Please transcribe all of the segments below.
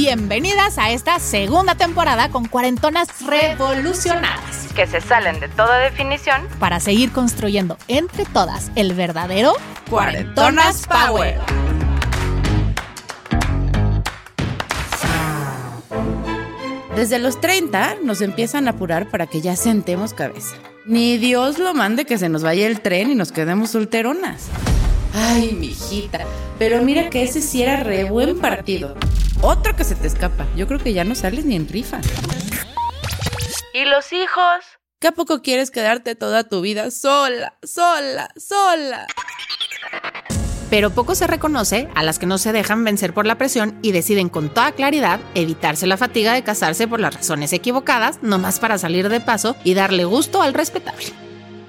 Bienvenidas a esta segunda temporada con cuarentonas revolucionadas. que se salen de toda definición. Para seguir construyendo entre todas el verdadero Cuarentonas Power. Desde los 30 nos empiezan a apurar para que ya sentemos cabeza. Ni Dios lo mande que se nos vaya el tren y nos quedemos solteronas. Ay, mijita. Pero mira que ese sí era re buen partido. Otro que se te escapa. Yo creo que ya no sales ni en rifa. ¿Y los hijos? ¿Qué a poco quieres quedarte toda tu vida sola, sola, sola? Pero poco se reconoce a las que no se dejan vencer por la presión y deciden con toda claridad evitarse la fatiga de casarse por las razones equivocadas, nomás para salir de paso y darle gusto al respetable.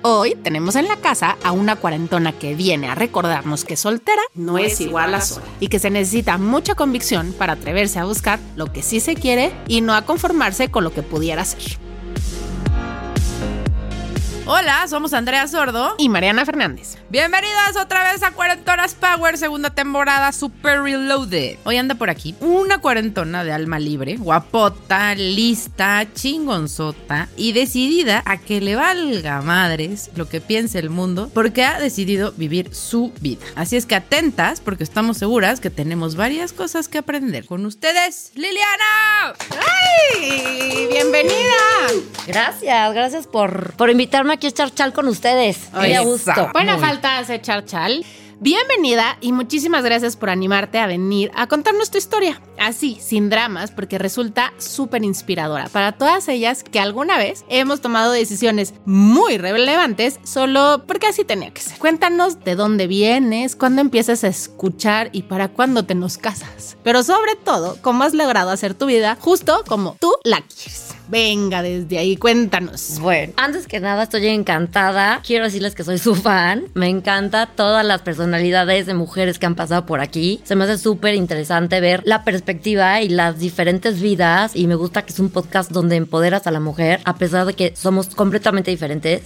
Hoy tenemos en la casa a una cuarentona que viene a recordarnos que soltera no es igual a sola y que se necesita mucha convicción para atreverse a buscar lo que sí se quiere y no a conformarse con lo que pudiera ser. Hola, somos Andrea Sordo. Y Mariana Fernández. Bienvenidas otra vez a Cuarentonas Power, segunda temporada Super Reloaded. Hoy anda por aquí una cuarentona de alma libre, guapota, lista, chingonzota y decidida a que le valga madres lo que piense el mundo porque ha decidido vivir su vida. Así es que atentas porque estamos seguras que tenemos varias cosas que aprender. Con ustedes, Liliana. ¡Ay! ¡Bienvenida! Gracias, gracias por, por invitarme aquí echar chal con ustedes. A gusto. Buena Muy. falta hace charchal. Bienvenida y muchísimas gracias por animarte a venir a contarnos tu historia. Así, sin dramas, porque resulta súper inspiradora para todas ellas que alguna vez hemos tomado decisiones muy relevantes solo porque así tenía que ser. Cuéntanos de dónde vienes, cuándo empiezas a escuchar y para cuándo te nos casas. Pero sobre todo, cómo has logrado hacer tu vida justo como tú la quieres. Venga, desde ahí, cuéntanos. Bueno, antes que nada estoy encantada. Quiero decirles que soy su fan. Me encanta todas las personalidades de mujeres que han pasado por aquí. Se me hace súper interesante ver la perspectiva y las diferentes vidas. Y me gusta que es un podcast donde empoderas a la mujer, a pesar de que somos completamente diferentes.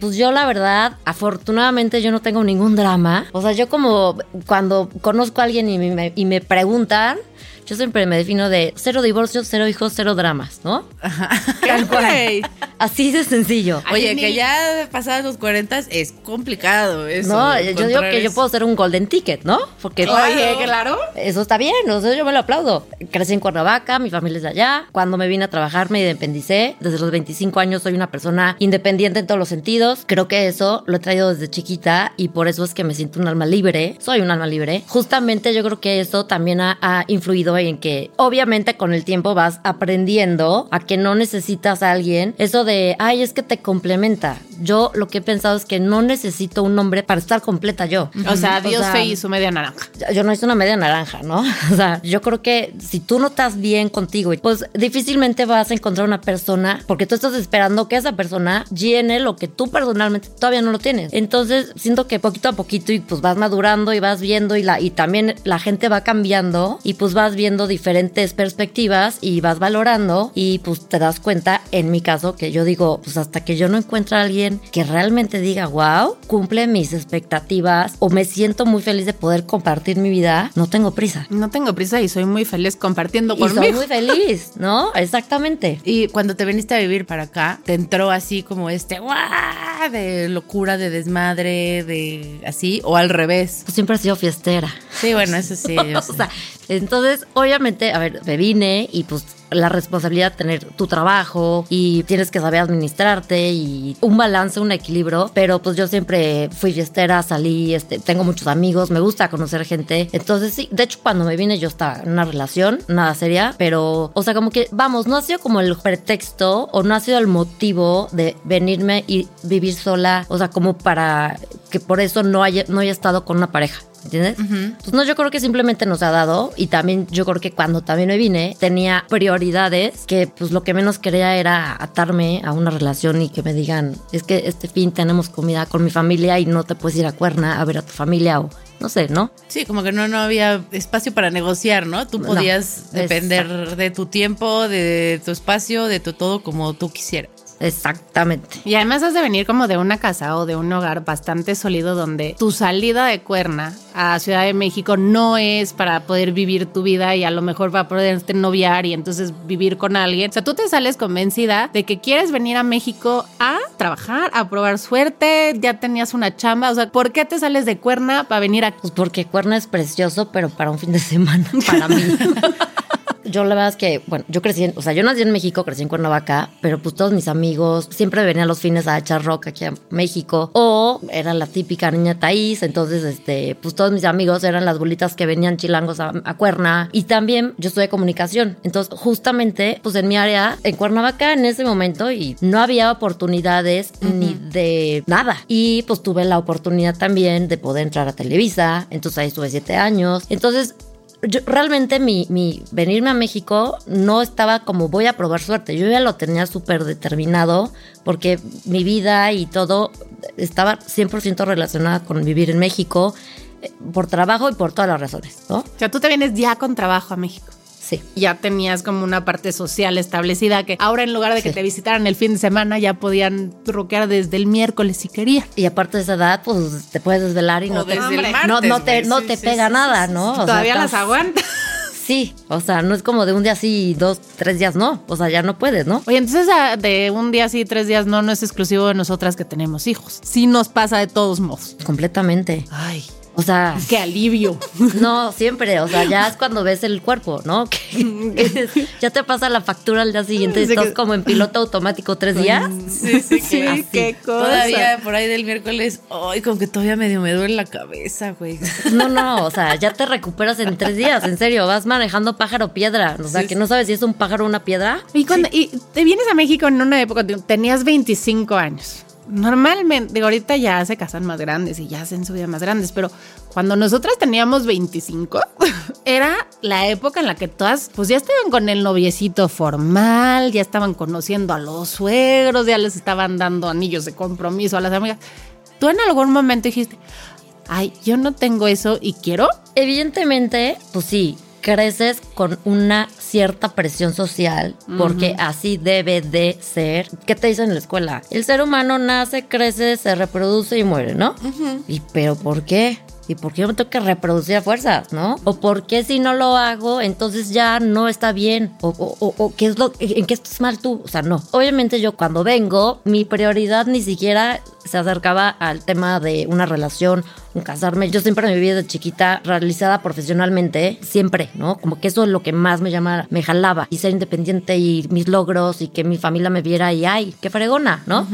Pues yo la verdad, afortunadamente yo no tengo ningún drama. O sea, yo como cuando conozco a alguien y me, y me preguntan... Yo siempre me defino de cero divorcios, cero hijos, cero dramas, ¿no? Tal cual. Güey. Así de sencillo. Oye, Ay, que ni- ya pasadas los 40 es complicado eso. no, yo digo que yo puedo ser un golden ticket, ¿no? Porque Oye, claro. eso está bien, o sea, yo me lo aplaudo. Crecí en Cuernavaca, mi familia es de allá. Cuando me vine a trabajar me independicé. Desde los 25 años soy una persona independiente en todos los sentidos. Creo que eso lo he traído desde chiquita y por eso es que me siento un alma libre. Soy un alma libre. Justamente yo creo que eso también ha, ha influido en que obviamente con el tiempo vas aprendiendo a que no necesitas a alguien. Eso de, ay, es que te complementa. Yo lo que he pensado es que no necesito un hombre para estar completa yo. O sea, O Dios sea, fe y su media naranja. yo no hice una media naranja, ¿no? O sea, yo creo que si tú no estás bien contigo, pues difícilmente vas a encontrar una persona porque tú estás esperando que esa persona llene lo que tú personalmente todavía no lo tienes. Entonces, siento que poquito a poquito y pues vas madurando y vas viendo y la y también la gente va cambiando y pues vas viendo diferentes perspectivas y vas valorando y pues te das cuenta en mi caso que yo digo, pues hasta que yo no encuentre a alguien que realmente diga, "Wow, cumple mis expectativas" o me siento muy feliz de poder compartir mi vida, no tengo prisa. No tengo prisa y soy muy feliz compartiendo Y soy conmigo. muy feliz, ¿no? Exactamente. Y cuando te viniste a vivir para acá, te entró así como este ¡guau! de locura, de desmadre, de así, o al revés. Pues siempre he sido fiestera. Sí, bueno, eso sí. o sea, entonces, obviamente, a ver, me vine y pues la responsabilidad de tener tu trabajo y tienes que saber administrarte y un balance, un equilibrio, pero pues yo siempre fui fiestera, salí, este, tengo muchos amigos, me gusta conocer gente, entonces sí, de hecho cuando me vine yo estaba en una relación, nada seria, pero, o sea, como que, vamos, no ha sido como el pretexto o no ha sido el motivo de venirme y vivir sola, o sea, como para que por eso no haya, no haya estado con una pareja. ¿Entiendes? Pues no, yo creo que simplemente nos ha dado y también yo creo que cuando también me vine tenía prioridades que pues lo que menos quería era atarme a una relación y que me digan, es que este fin tenemos comida con mi familia y no te puedes ir a Cuerna a ver a tu familia o no sé, ¿no? Sí, como que no, no había espacio para negociar, ¿no? Tú No, podías depender de tu tiempo, de tu espacio, de tu todo como tú quisieras. Exactamente. Y además has de venir como de una casa o de un hogar bastante sólido donde tu salida de Cuerna a Ciudad de México no es para poder vivir tu vida y a lo mejor va a poderte noviar y entonces vivir con alguien. O sea, tú te sales convencida de que quieres venir a México a trabajar, a probar suerte, ya tenías una chamba. O sea, ¿por qué te sales de Cuerna para venir aquí? Pues porque Cuerna es precioso, pero para un fin de semana, para mí. Yo la verdad es que, bueno, yo crecí, en, o sea, yo nací en México, crecí en Cuernavaca, pero pues todos mis amigos siempre venían los fines a echar rock aquí a México. O era la típica niña Taís, entonces, este, pues todos mis amigos eran las bolitas que venían chilangos a, a Cuerna. Y también yo estudié comunicación. Entonces, justamente, pues en mi área, en Cuernavaca en ese momento, y no había oportunidades ni de nada. Y pues tuve la oportunidad también de poder entrar a Televisa. Entonces ahí estuve siete años. Entonces, yo, realmente mi, mi venirme a México no estaba como voy a probar suerte. Yo ya lo tenía súper determinado porque mi vida y todo estaba 100% relacionada con vivir en México eh, por trabajo y por todas las razones, ¿no? O sea, tú te vienes ya con trabajo a México. Sí. ya tenías como una parte social establecida que ahora en lugar de que Sí. te visitaran el fin de semana ya podían roquear desde el miércoles si querían. Y aparte de esa edad, pues te puedes desvelar y O no te, martes, no, no te, no Sí, te pega sí, nada, ¿no? O sea, Todavía las estás- aguanta. Sí, o sea, no es como de un día sí y dos, tres días no. O sea, ya no puedes, ¿no? Oye, entonces ah, de un día sí, tres días no, no es exclusivo de nosotras que tenemos hijos. Sí nos pasa de todos modos. Completamente. Ay, O sea, qué alivio. no, siempre. O sea, ya es cuando ves el cuerpo, ¿no? Que, que ya te pasa la factura al día siguiente y estás que- como en piloto automático tres días. Sí, sí, Sí, qué cosa. Todavía por ahí del miércoles, ay, como que todavía medio me duele la cabeza, güey. No, no, o sea, ya te recuperas en tres días, en serio. Vas manejando pájaro piedra. O sea, Sí, que no sabes si es un pájaro o una piedra. Y, cuando, y te vienes a México en una época, te- tenías 25 años. Normalmente, digo, ahorita ya se casan más grandes y ya hacen su vida más grandes, pero cuando nosotras teníamos 25, era la época en la que todas, pues ya estaban con el noviecito formal, ya estaban conociendo a los suegros, ya les estaban dando anillos de compromiso a las amigas. Tú en algún momento dijiste, ay, yo no tengo eso y quiero. Evidentemente, pues sí, creces con una cierta presión social, porque así debe de ser. ¿Qué te dicen en la escuela? El ser humano nace, crece, se reproduce y muere, ¿no? ¿Y pero por qué? ¿Y por qué yo me tengo que reproducir a fuerzas, no? ¿O por qué si no lo hago, entonces ya no está bien? ¿O, o- o- o qué es lo, en qué estás mal tú? O sea, no. Obviamente yo cuando vengo, mi prioridad ni siquiera se acercaba al tema de una relación, un casarme. Yo siempre me viví de chiquita realizada profesionalmente, siempre, ¿no? Como que eso es lo que más me llama, me jalaba. Y ser independiente y mis logros y que mi familia me viera y ay, qué fregona, ¿no?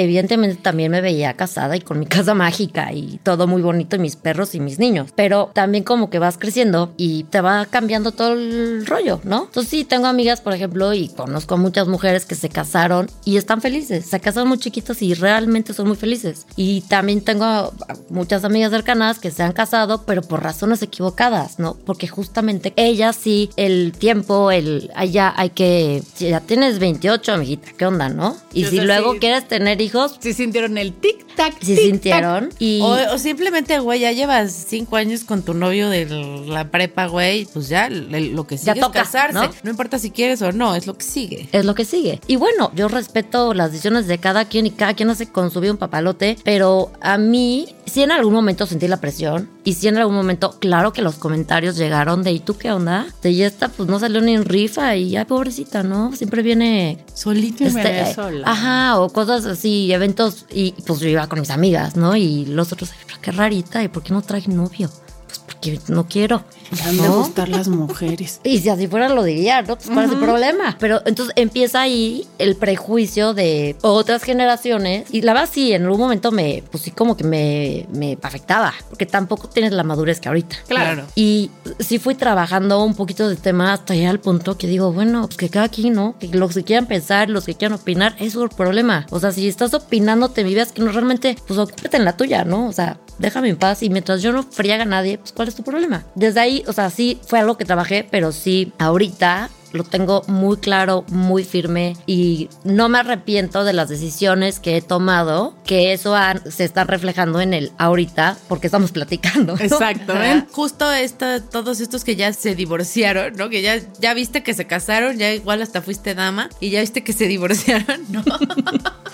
Evidentemente también me veía casada y con mi casa mágica y todo muy bonito y mis perros y mis niños. Pero también como que vas creciendo y te va cambiando todo el rollo, ¿no? Entonces sí, tengo amigas, por ejemplo, y conozco a muchas mujeres que se casaron y están felices. Se casaron muy chiquitos y realmente son muy felices. Y también tengo muchas amigas cercanas que se han casado, pero por razones equivocadas, ¿no? Porque justamente ellas sí, el tiempo, el allá hay que, si ya tienes 28, amiguita, ¿qué onda, no? Y O si luego sí. quieres tener hijos, Si sintieron el tic-tac. si tic-tac. sintieron y... O, o simplemente, güey, ya llevas cinco años con tu novio de la prepa, güey, pues ya el- lo que sigue es toca, casarse. ¿no? ¿no? importa si quieres o no, es lo que sigue. es lo que sigue. Y bueno, yo respeto las decisiones de cada quien y cada quien hace con su vida un papalote, pero a mí sí en algún momento sentí la presión y sí en algún momento, claro que los comentarios llegaron de ¿y tú qué onda? De y esta pues no salió ni en rifa y ay pobrecita, ¿no? Siempre viene... Solito. Sí, me este, sola. ajá, o cosas así, eventos, y pues yo iba con mis amigas, ¿no? Y los otros, "Ay, pero qué rarita, ¿y por qué no traje novio? Pues porque no quiero. Han de ¿No? gustar las mujeres. Y si así fuera lo diría, ¿no? Pues cuál es el problema. Pero entonces empieza ahí el prejuicio de otras generaciones. Y la verdad sí, en algún momento me, pues sí como que me, me afectaba. Porque tampoco tienes la madurez que ahorita. Claro. Y sí fui trabajando un poquito de tema hasta llegar al punto que digo, bueno, pues que cada quien, ¿no? Que los que quieran pensar, los que quieran opinar, es su problema. O sea, si estás opinando, te vivías que no realmente, pues ocúpate en la tuya, ¿no? O sea, déjame en paz y mientras yo no friega a nadie, pues ¿cuál es tu problema? Desde ahí, o sea, sí fue algo que trabajé, pero sí, ahorita lo tengo muy claro, muy firme y no me arrepiento de las decisiones que he tomado, que eso se está reflejando en el ahorita porque estamos platicando. ¿no? Exactamente. Justo esta, todos estos que ya se divorciaron, ¿no? Que ya, ya viste que se casaron, ya igual hasta fuiste dama y ya viste que se divorciaron, ¿no?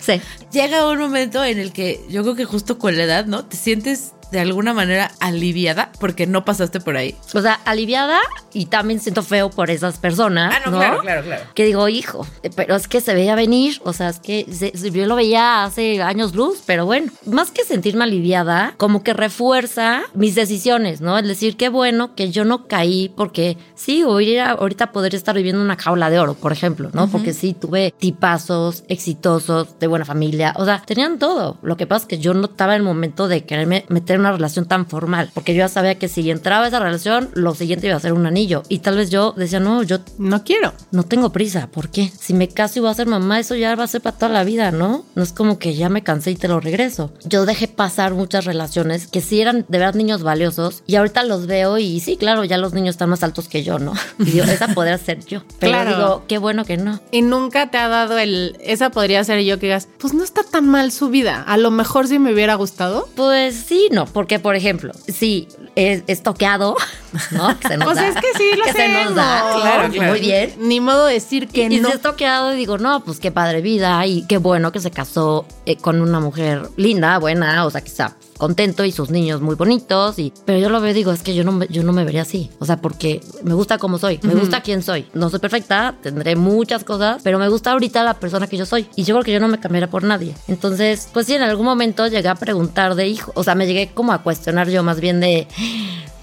Sí. Llega un momento en el que yo creo que justo con la edad, ¿no? Te sientes de alguna manera aliviada porque no pasaste por ahí. O sea, aliviada y también siento feo por esas personas. Ah, no, claro, claro, claro. Que digo, hijo, eh, pero es que se veía venir. O sea, es que se- yo lo veía hace años luz, pero bueno, más que sentirme aliviada, como que refuerza mis decisiones, ¿no? Es decir, qué bueno que yo no caí porque sí, hubiera ahorita podría estar viviendo una jaula de oro, por ejemplo, ¿no? Porque sí, tuve tipazos exitosos, de buena familia. O sea, tenían todo. Lo que pasa es que yo no estaba en el momento de quererme meter en una relación tan formal, porque yo ya sabía que si entraba a esa relación, lo siguiente iba a ser un anillo. Y tal vez yo decía, no, yo No quiero. no tengo prisa. ¿Por qué? Si me caso y voy a ser mamá, eso ya va a ser para toda la vida, ¿no? No es como que ya me cansé y te lo regreso. Yo dejé pasar muchas relaciones que sí eran de verdad niños valiosos y ahorita los veo y sí, claro, ya los niños están más altos que yo, ¿no? Y digo, esa podría ser yo. Pero Claro. digo, qué bueno que no. Y nunca te ha dado el. Esa podría ser yo que digas, pues no está tan mal su vida. A lo mejor si me hubiera gustado. Pues sí, no, porque por ejemplo, sí, es, es toqueado, ¿no? Que se nos Pues da. es que sí lo que se nos da. Claro, claro. Muy bien. Ni modo de decir que y no. si esto quedado y digo, no, pues qué padre vida y qué bueno que se casó eh, con una mujer linda, buena, o sea, está contento y sus niños muy bonitos. Y, pero yo lo veo y digo, es que yo no, me- yo no me vería así. O sea, porque me gusta como soy, me gusta quién soy. No soy perfecta, tendré muchas cosas, pero me gusta ahorita la persona que yo soy. Y yo creo que yo no me cambiaría por nadie. Entonces, pues sí, en algún momento llegué a preguntar de hijo, o sea, me llegué como a cuestionar yo más bien de...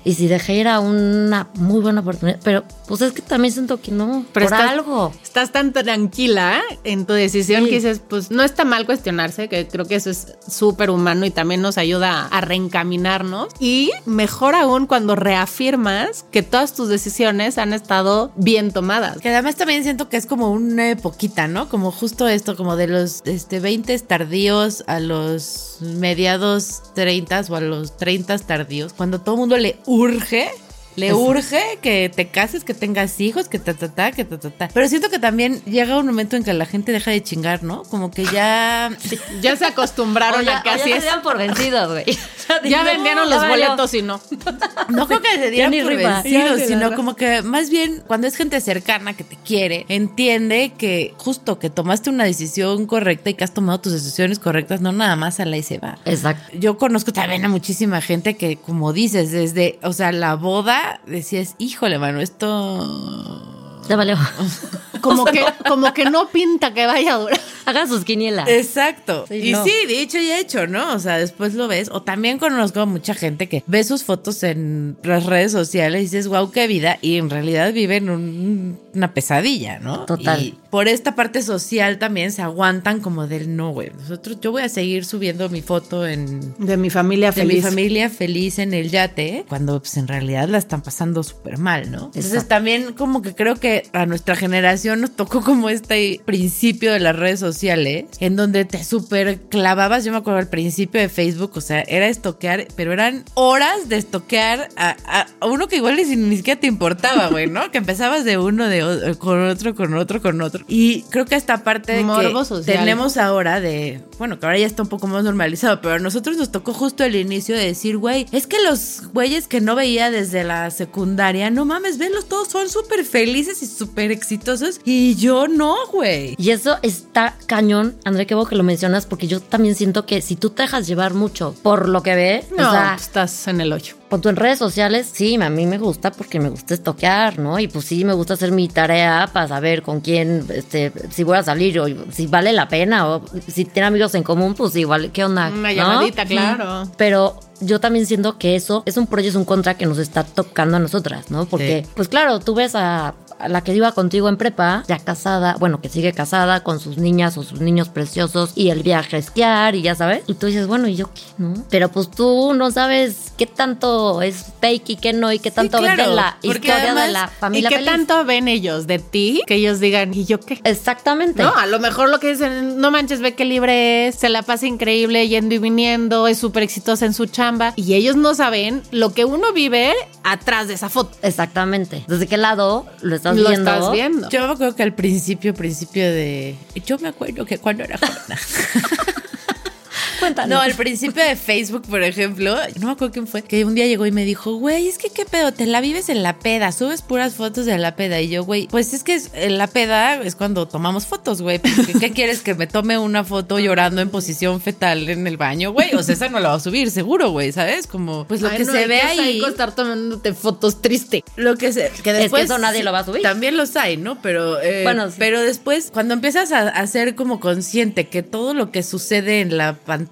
Y si dejé ir a una muy buena oportunidad, pero pues es que también siento que no, Pero por estás- algo. Estás tan tranquila en tu decisión Sí. que dices, pues no está mal cuestionarse, que creo que eso es súper humano y también nos ayuda a reencaminarnos. Y mejor aún cuando reafirmas que todas tus decisiones han estado bien tomadas. Que además también siento que es como una poquita, ¿no? Como justo esto, como de los este, 20 tardíos a los mediados 30 o a los 30 tardíos, cuando todo el mundo le urge. Le urge que te cases, que tengas hijos, que ta, ta, ta, que ta, ta, ta. Pero siento que también llega un momento en que la gente deja de chingar, ¿no? Como que ya... Ya se acostumbraron O a que así se es. dieron por vencidos, güey. Ya vendieron los Ya boletos y no. No creo que se Ya dieran por vencidos, Ya, sino ya. como que más bien cuando es gente cercana que te quiere, entiende que justo que tomaste una decisión correcta y que has tomado tus decisiones correctas, no nada más a la y se va. Exacto. Yo conozco también a muchísima gente que, como dices, desde, o sea, la boda, decías, híjole, mano, esto... Ya valió. Como que, como que no pinta que vaya a durar. Hagan sus quinielas. Exacto. Sí, y no. sí, dicho y hecho, ¿no? O sea, después lo ves. O también conozco a mucha gente que ve sus fotos en las redes sociales y dices, wow, qué vida. Y en realidad viven un- una pesadilla, ¿no? Total. Y por esta parte social también se aguantan como del no, güey. Nosotros, yo voy a seguir subiendo mi foto en. De mi familia De feliz. mi familia feliz en el yate, cuando pues en realidad la están pasando súper mal, ¿no? Entonces Exacto. también como que creo que a nuestra generación nos tocó como este principio de las redes sociales, en donde te súper clavabas, yo me acuerdo al principio de Facebook, o sea, era estoquear, pero eran horas de estoquear a, a- a uno que igual ni siquiera te importaba, güey, ¿no? Que empezabas de uno, de o- con otro, con otro, con otro. Y creo que esta parte de Morbo que social. tenemos ahora de, bueno, que ahora ya está un poco más normalizado, pero a nosotros nos tocó justo el inicio de decir, güey, es que los güeyes que no veía desde la secundaria, no mames, venlos todos, son súper felices y súper exitosos y yo no, güey. Y eso está cañón, André, qué bueno que lo mencionas, porque yo también siento que si tú te dejas llevar mucho por lo que ves, No, o sea, estás en el hoyo. Cuando en redes sociales, sí, a mí me gusta porque me gusta estoquear, ¿no? Y pues sí, me gusta hacer mi tarea para saber con quién, este, si voy a salir o si vale la pena o si tiene amigos en común, pues igual, ¿qué onda? Una ¿no? llamadita, claro. Pero yo también siento que eso es un pro y es un contra que nos está tocando a nosotras, ¿no? Porque, pues claro, tú ves a la que iba contigo en prepa, ya casada, bueno, que sigue casada con sus niñas o sus niños preciosos y el viaje a esquiar y ya sabes. Y tú dices, bueno, ¿y yo qué, no? Pero pues tú no sabes qué tanto es fake y qué no y qué tanto ves claro, de la historia de la ¿Y familia qué feliz. tanto ven ellos de ti que ellos digan, ¿y yo qué? Exactamente. No, a lo mejor lo que dicen, no manches, ve qué libre es, se la pasa increíble yendo y viniendo, es súper exitosa en su chamba. Y ellos no saben lo que uno vive atrás de esa foto. Exactamente. ¿Desde qué lado lo estás lo viendo? estás viendo. Yo me acuerdo que al principio, principio de. Yo me acuerdo que cuando era joven. Cuéntanos. No, al principio de Facebook, por ejemplo, no me acuerdo quién fue, que un día llegó y me dijo, güey, es que qué pedo, te la vives en la peda, subes puras fotos de la peda. Y yo, güey, pues es que es- en la peda es cuando tomamos fotos, güey. porque ¿Qué quieres que me tome una foto llorando en posición fetal en el baño, güey? O sea, esa no la va a subir, seguro, güey, ¿sabes? Como, pues lo Ay, que no, se ve ahí. estar tomándote fotos triste. Lo que se, que después eso nadie lo va a subir. También los hay, ¿no? Pero eh, Bueno, sí. pero después cuando empiezas a, a ser como consciente que todo lo que sucede en la pantalla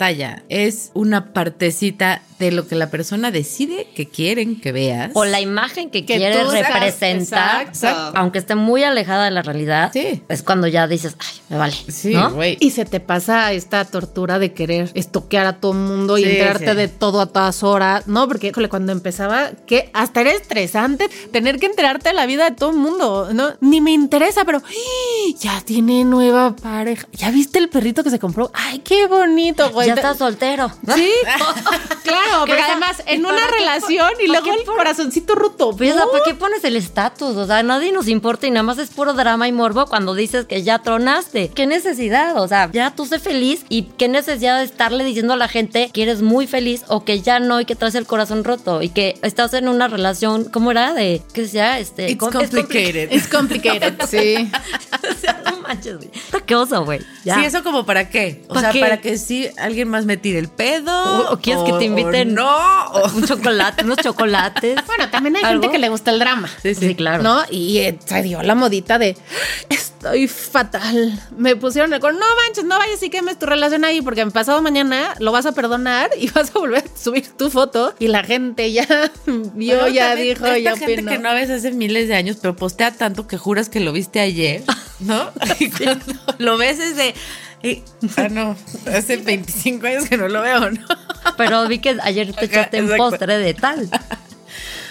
es una partecita de lo que la persona decide que quieren que veas. O la imagen que, Que estás- representar, exacto. aunque esté muy alejada de la realidad, Sí. es cuando ya dices, ay, me vale. Sí, ¿no? güey. Y se te pasa esta tortura de querer estoquear a todo mundo y enterarte sí. de todo a todas horas. No, porque híjole, cuando empezaba, que hasta era estresante tener que enterarte de la vida de todo el mundo. No, ni me interesa, pero ¡ay! ya tiene nueva pareja. ¿Ya viste el perrito que se compró? Ay, qué bonito, güey. ya estás soltero. Sí, claro, ¿Qué pero pa- además en una relación y luego el corazoncito roto. Pues, o sea, ¿para qué pones el estatus? O sea, nadie nos importa y nada más es puro drama y morbo cuando dices que ya tronaste. ¿Qué necesidad? O sea, ya tú sé feliz y qué necesidad de estarle diciendo a la gente que eres muy feliz o que ya no y que traes el corazón roto y que estás en una relación, ¿cómo era? De, ¿qué decía? Este, It's com- complicated. Es complicated, sí. o sea, no manches, güey. Está qué oso, güey. Sí, eso como para qué? O ¿Pa' sea, qué? para que sí alguien más me tire el pedo. O- o quieres que te inviten- o no. o- Un chocolate, unos chocolates. Bueno, también hay ¿Algo? gente que le gusta el drama. Sí, sí. Sí, claro. ¿No? Y eh, se dio la modita de estoy fatal. Me pusieron el con no manches, no vayas y quemes tu relación ahí, porque en pasado mañana lo vas a perdonar y vas a volver a subir tu foto. Y la gente ya vio, Bueno, ya dijo, ya gente opinó. que no ves hace miles de años, pero postea tanto que juras que lo viste ayer, ¿no? Y cuando lo ves es de... y- ah, no, hace 25 años que no lo veo, ¿no? Pero vi que ayer te echaste un postre de tal.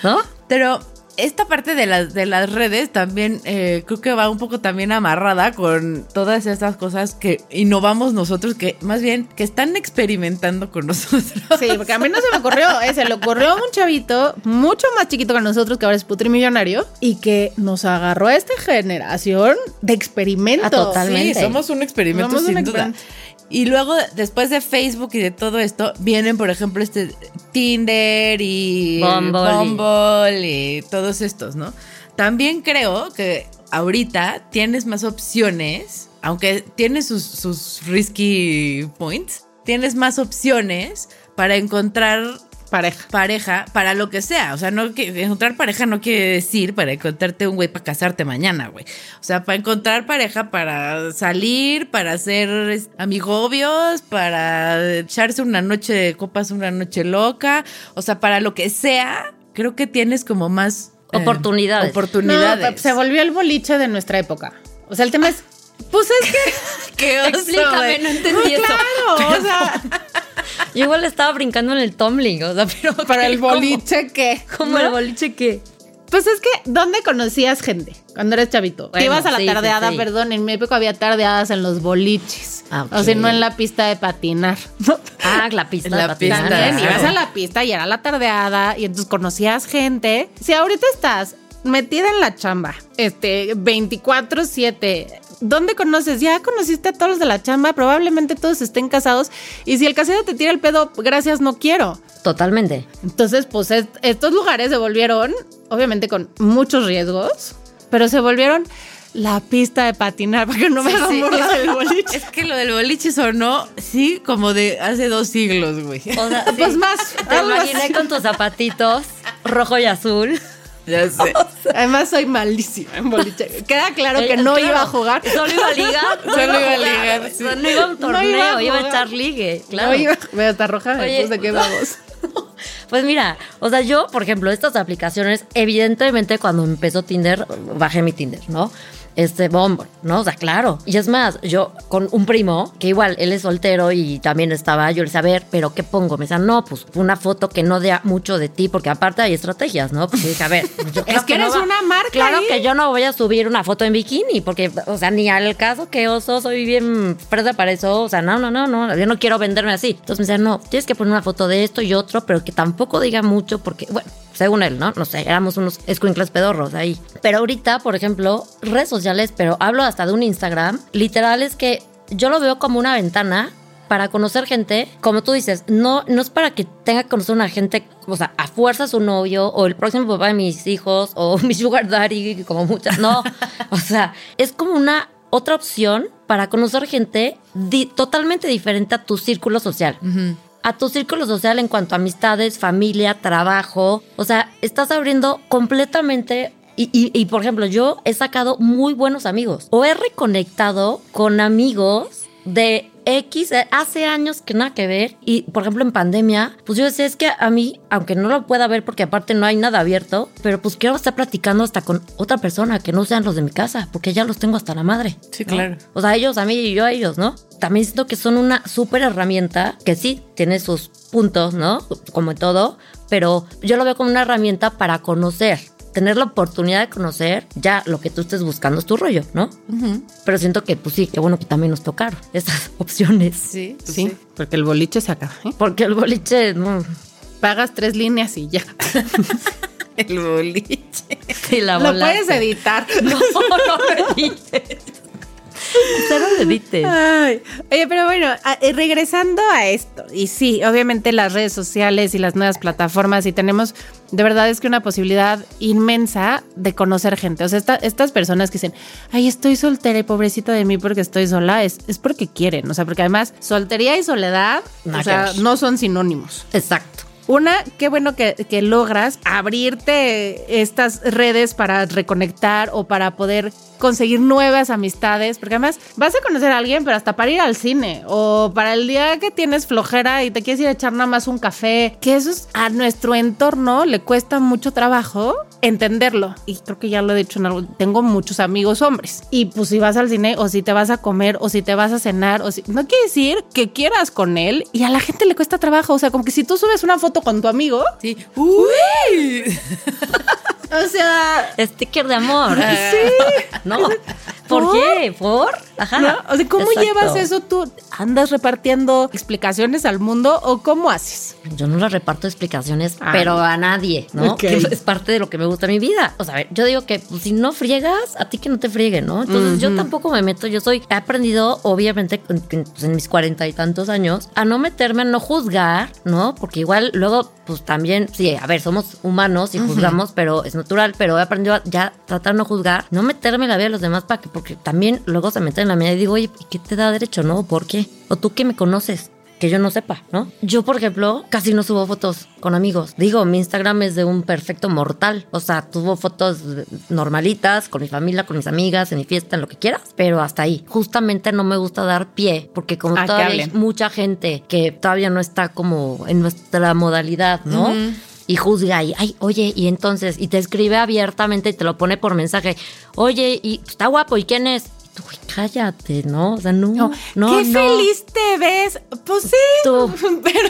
¿No? Pero esta parte de las, de las redes también eh, creo que va un poco también amarrada con todas estas cosas que innovamos nosotros, que más bien que están experimentando con nosotros. Sí, porque a mí no se me ocurrió, eh, se le ocurrió a un chavito mucho más chiquito que nosotros, que ahora es putrimillonario, y que nos agarró a esta generación de experimento. Ah, totalmente. Sí, somos un experimento Somos un sin duda. experimento. Y luego, después de Facebook y de todo esto, vienen, por ejemplo, este Tinder y Bumble y- Bumble y todos estos, ¿no? También creo que ahorita tienes más opciones, aunque tienes sus, sus risky points, tienes más opciones para encontrar Pareja. pareja para lo que sea. O sea, no que encontrar pareja no quiere decir para encontrarte un güey para casarte mañana, güey. O sea, para encontrar pareja para salir, para hacer es, amigobios, para echarse una noche de copas, una noche loca. O sea, para lo que sea, creo que tienes como más eh, Oportunidades. Oportunidades. No, se volvió el boliche de nuestra época. O sea, el tema es, pues es que... Qué oso, Explícame, no entendí eso. Claro, o sea, Yo igual estaba brincando en el tumbling, o sea, pero. para el ¿cómo? boliche, ¿qué? ¿Cómo ¿No? el boliche qué? Pues es que, ¿dónde conocías gente cuando eres chavito? Bueno, Ibas a la sí, tardeada, sí. perdón, en mi época había tardeadas en los boliches. Ah, ok. O sea, no en la pista de patinar. Ah, la pista. La de patinar. pista. También ibas a la pista y era la tardeada y entonces conocías gente. Si ahorita estás metida en la chamba, este, 24-7, ¿dónde conoces? Ya conociste a todos los de la chamba, probablemente todos estén casados y si el casero te tira el pedo, gracias, no quiero. Totalmente. Entonces, pues est- estos lugares se volvieron, obviamente con muchos riesgos, pero se volvieron la pista de patinar para que no me Sí, hagan sí. burla del boliche. Es que lo del boliche sonó, sí, como de hace dos siglos, güey. O sea, Pues más, Te imaginé así. con tus zapatitos rojo y azul. Ya sé. Además soy malísima en boliche. Queda claro que Eh, no claro, iba a jugar. Solo iba a ligar. no Solo iba a ligar, sí. No iba a un No torneo, iba a iba a echar ligue. Claro. No iba. Veo, está roja. Oye, Entonces, ¿de qué vamos? Pues mira, o sea, yo, por ejemplo, estas aplicaciones, evidentemente cuando empezó Tinder, bajé mi Tinder, ¿no? Este Bumble, ¿no? O sea, claro. Y es más, yo con un primo, que igual él es soltero y también estaba, yo le decía, a ver, ¿pero qué pongo? Me decía, no, pues una foto que no dé mucho de ti, porque aparte hay estrategias, ¿no? Porque dije, a ver, yo Es que eres no una marca Claro ahí. que yo no voy a subir una foto en bikini, porque, o sea, ni al caso que oso, soy bien fresa para eso. O sea, no, no, no, no, yo no quiero venderme así. Entonces me decía, no, tienes que poner una foto de esto y otro, pero que tampoco diga mucho, porque, bueno, según él, ¿no? No sé, éramos unos escuincles pedorros ahí. Pero ahorita, por ejemplo, redes sociales, pero hablo hasta de un Instagram, literal es que yo lo veo como una ventana para conocer gente, como tú dices, no, no es para que tenga que conocer una gente, o sea, a fuerza su novio o el próximo papá de mis hijos o mi sugar daddy, como muchas, no, o sea, es como una otra opción para conocer gente di- totalmente diferente a tu círculo social. A tu círculo social en cuanto a amistades, familia, trabajo. O sea, estás abriendo completamente y, y- y, por ejemplo, yo he sacado muy buenos amigos o he reconectado con amigos de X eh, hace años que nada que ver. Y por ejemplo, en pandemia, pues yo decía, es que a mí, aunque no lo pueda ver porque aparte no hay nada abierto, pero pues quiero estar platicando hasta con otra persona que no sean los de mi casa, porque ya los tengo hasta la madre. Sí, ¿no? claro. O sea, ellos a mí y yo a ellos, ¿no? También siento que son una súper herramienta que sí tiene sus puntos, ¿no? Como en todo, pero yo lo veo como una herramienta para conocer. Tener la oportunidad de conocer, ya lo que tú estés buscando es tu rollo, ¿no? Pero siento que, pues sí, qué bueno que también nos tocaron esas opciones. Sí, pues Sí, porque el boliche se acaba. ¿eh? Porque el boliche, no. Pagas tres líneas y ya. El boliche. Sí, la Lo puedes editar. No, no lo edites. Cero lo edites. Ay, oye, pero bueno, eh, regresando a esto, y sí, obviamente las redes sociales y las nuevas plataformas, y tenemos de verdad es que una posibilidad inmensa de conocer gente. O sea, esta- estas personas que dicen, ay, estoy soltera y pobrecita de mí porque estoy sola, es, es porque quieren. O sea, porque además soltería y soledad, Nada o sea, no son sinónimos. Exacto. Una, qué bueno que, que logras abrirte estas redes para reconectar o para poder conseguir nuevas amistades, porque además vas a conocer a alguien, pero hasta para ir al cine o para el día que tienes flojera y te quieres ir a echar nada más un café, que eso es a nuestro entorno le cuesta mucho trabajo entenderlo. Y creo que ya lo he dicho en algo, tengo muchos amigos hombres. Y pues si vas al cine o si te vas a comer o si te vas a cenar o si no quiere decir que quieras con él y a la gente le cuesta trabajo, o sea, como que si tú subes una foto con tu amigo, Sí. Uy. o sea, Sticker de amor. Sí. No. ¿Por, ¿Por? qué? ¿Por? Ajá. ¿no? O sea, ¿cómo Exacto. llevas eso tú? ¿Andas repartiendo explicaciones al mundo o cómo haces? Yo no le reparto explicaciones, Ah. pero a nadie, ¿no? Que es parte de lo que me gusta en mi vida. O sea, yo digo que pues, si no friegas, a ti que no te frieguen, ¿no? Entonces yo tampoco me meto, yo soy, he aprendido, obviamente, en, mis cuarenta y tantos años, a no meterme, a no juzgar, ¿no? Porque igual luego, pues también, sí, a ver, somos humanos y juzgamos, pero es natural, pero he aprendido a ya tratar de no juzgar, no meterme en la vida de los demás para que, porque también luego se meten en la mía y digo, oye, ¿y qué te da derecho, no? ¿Por qué? O tú que me conoces que yo no sepa, ¿no? Yo, por ejemplo, casi no subo fotos con amigos. Digo, mi Instagram es de un perfecto mortal. O sea, tuvo fotos normalitas con mi familia, con mis amigas, en mi fiesta, en lo que quieras, pero hasta ahí. Justamente no me gusta dar pie, porque como todavía hay mucha gente que todavía no está como en nuestra modalidad, ¿no? Y juzga y, ay, oye, y entonces, y te escribe abiertamente y te lo pone por mensaje, oye, y está guapo, ¿y quién es? Y tú, güey, cállate, ¿no? O sea, no, no, no. ¡Qué feliz te ves! Pues sí, Tú. pero...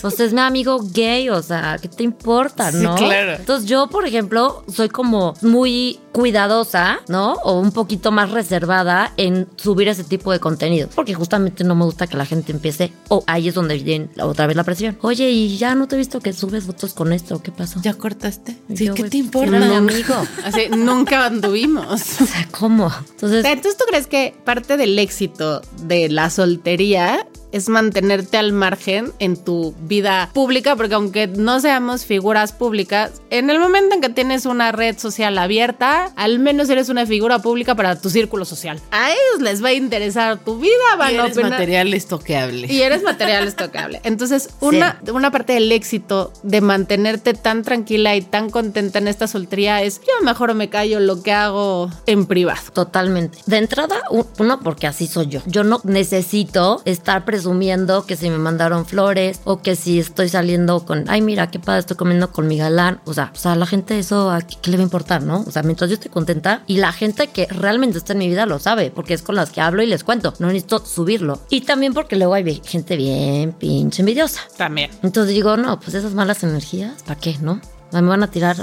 Pues es mi amigo gay, o sea, ¿qué te importa, Sí, no? claro. Entonces yo, por ejemplo, soy como muy cuidadosa, ¿no? O un poquito más reservada en subir ese tipo de contenido. Porque justamente no me gusta que la gente empiece, o ahí es donde viene otra vez la presión. Oye, y ya no te he visto que subes fotos con esto, ¿qué pasó? ¿Ya cortaste? Sí, yo, ¿qué te importa? era mi amigo. Así, nunca anduvimos. O sea, ¿cómo? Entonces, Entonces, ¿tú crees que parte del éxito de la soltería es mantenerte al margen en tu vida pública, porque aunque no seamos figuras públicas, en el momento en que tienes una red social abierta, al menos eres una figura pública para tu círculo social. A ellos les va a interesar tu vida, van Y a eres opinar- material estoqueable. y eres material estocable. Entonces, una, una parte del éxito de mantenerte tan tranquila y tan contenta en esta soltería es yo mejor me callo lo que hago en privado. Totalmente. De entrada, uno, porque así soy yo. Yo no necesito estar presumiendo que si me mandaron flores o que si estoy saliendo con, ay, mira, qué padre, estoy comiendo con mi galán. O sea, o sea, a la gente eso, ¿a qué, qué le va a importar, no? O sea, mientras yo estoy contenta y la gente que realmente está en mi vida lo sabe, porque es con las que hablo y les cuento. No necesito subirlo. Y también porque luego hay gente bien pinche envidiosa. También. Entonces digo, no, pues esas malas energías, ¿para qué, no? Me van a tirar,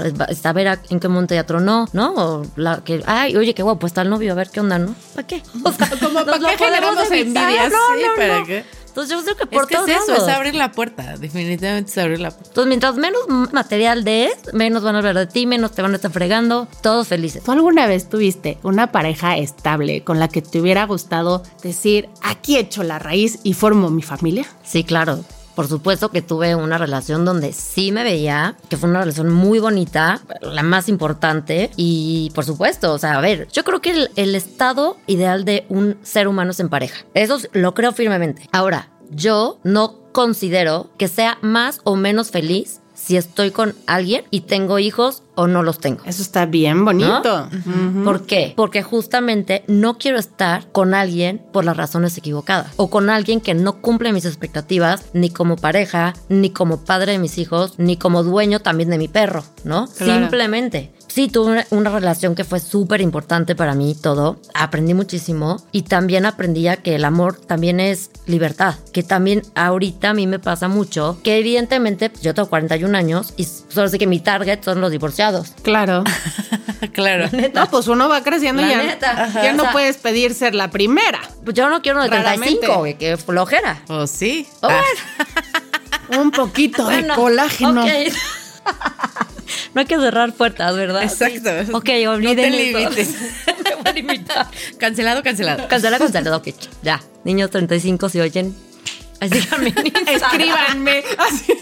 a ver a- en qué monte ya tronó, ¿no? O la que, ay, oye, qué guapo está el novio, a ver qué onda, ¿no? ¿Para qué? O sea, Como, ¿para qué generamos? No, Sí, no, ¿para no. qué? Entonces yo creo que por Es que todos es eso, lados. es abrir la puerta. Definitivamente es abrir la puerta. Entonces, mientras menos material des, menos van a hablar de ti, menos te van a estar fregando, todos felices. ¿Tú alguna vez tuviste una pareja estable con la que te hubiera gustado decir, aquí echo la raíz y formo mi familia? Sí, claro. Por supuesto que tuve una relación donde sí me veía, que fue una relación muy bonita, la más importante. Y por supuesto, o sea, a ver, yo creo que el, estado ideal de un ser humano es en pareja. Eso lo creo firmemente. Ahora, yo no considero que sea más o menos feliz si estoy con alguien y tengo hijos o no los tengo. Eso está bien bonito. ¿Por qué? Porque justamente no quiero estar con alguien por las razones equivocadas o con alguien que no cumple mis expectativas ni como pareja, ni como padre de mis hijos, ni como dueño también de mi perro, ¿no? Claro. Simplemente. Sí, tuve una, una relación que fue súper importante para mí, todo. Aprendí muchísimo y también aprendí a que el amor también es libertad. Que también ahorita a mí me pasa mucho que evidentemente pues, yo tengo 41 años y solo sé que mi target son los divorciados. Claro. claro. No, pues uno va creciendo y La ya, neta. ya no O sea- puedes pedir ser la primera. Pues yo no quiero uno de Raramente. 35, güey, que flojera. ¿O sí? Oh, Ah, bueno, Un poquito de colágeno. ok. no hay que cerrar puertas, ¿verdad? Exacto. Ok, No te limites. Cancelado, cancelado. Cancela, cancela, ok, ya. Niños 35, si oyen, así. Escríbanme. Así.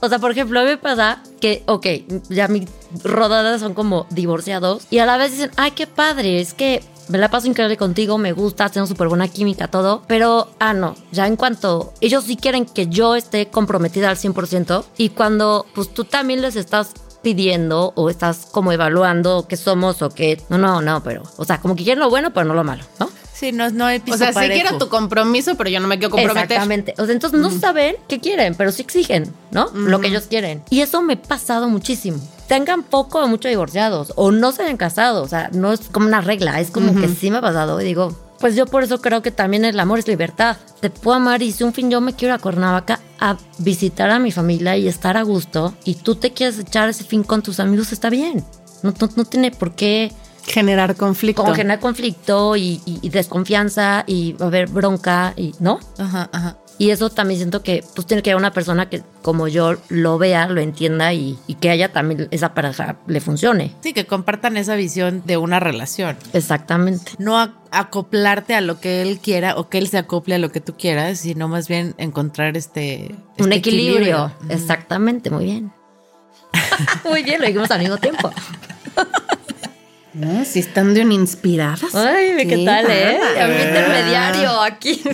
O sea, por ejemplo, a mí me pasa que, ok, ya mis rodadas son como divorciados y a la vez dicen, ay, qué padre, es que me la paso increíble contigo, me gusta, tengo súper buena química, todo. Pero, ah, no, ya en cuanto ellos sí quieren que yo esté comprometida al 100% y cuando pues tú también les estás pidiendo o estás como evaluando qué somos o qué, no, no, no, pero, o sea, como que quieren lo bueno, pero no lo malo, ¿no? Sí, no, no hay piso O sea, sí parejo. quiero tu compromiso, pero yo no me quiero comprometer. Exactamente. O sea, entonces no saben qué quieren, pero sí exigen, ¿no? Lo que ellos quieren. Y eso me ha pasado muchísimo. Tengan poco o mucho divorciados o no se hayan casado. O sea, no es como una regla, es como que sí me ha pasado. Y digo, pues yo por eso creo que también el amor es libertad. Te puedo amar y si un fin yo me quiero ir a Cuernavaca a visitar a mi familia y estar a gusto y tú te quieres echar ese fin con tus amigos, está bien. No, no, no tiene por qué Generar conflicto. como generar conflicto y, y- y desconfianza y va a haber bronca y, ¿no? Ajá, ajá. Y eso también siento que pues tiene que haber una persona que como yo lo vea, lo entienda y, y que haya también esa pareja le funcione. Sí, que compartan esa visión de una relación. Exactamente. No a- acoplarte a lo que él quiera o que él se acople a lo que tú quieras, sino más bien encontrar este... Un este equilibrio. Exactamente, muy bien. muy bien, lo dijimos al mismo tiempo. No, si están de un inspiradas. Ay, ¿qué, Qué tal, eh? bárbaro. A mi intermediario aquí.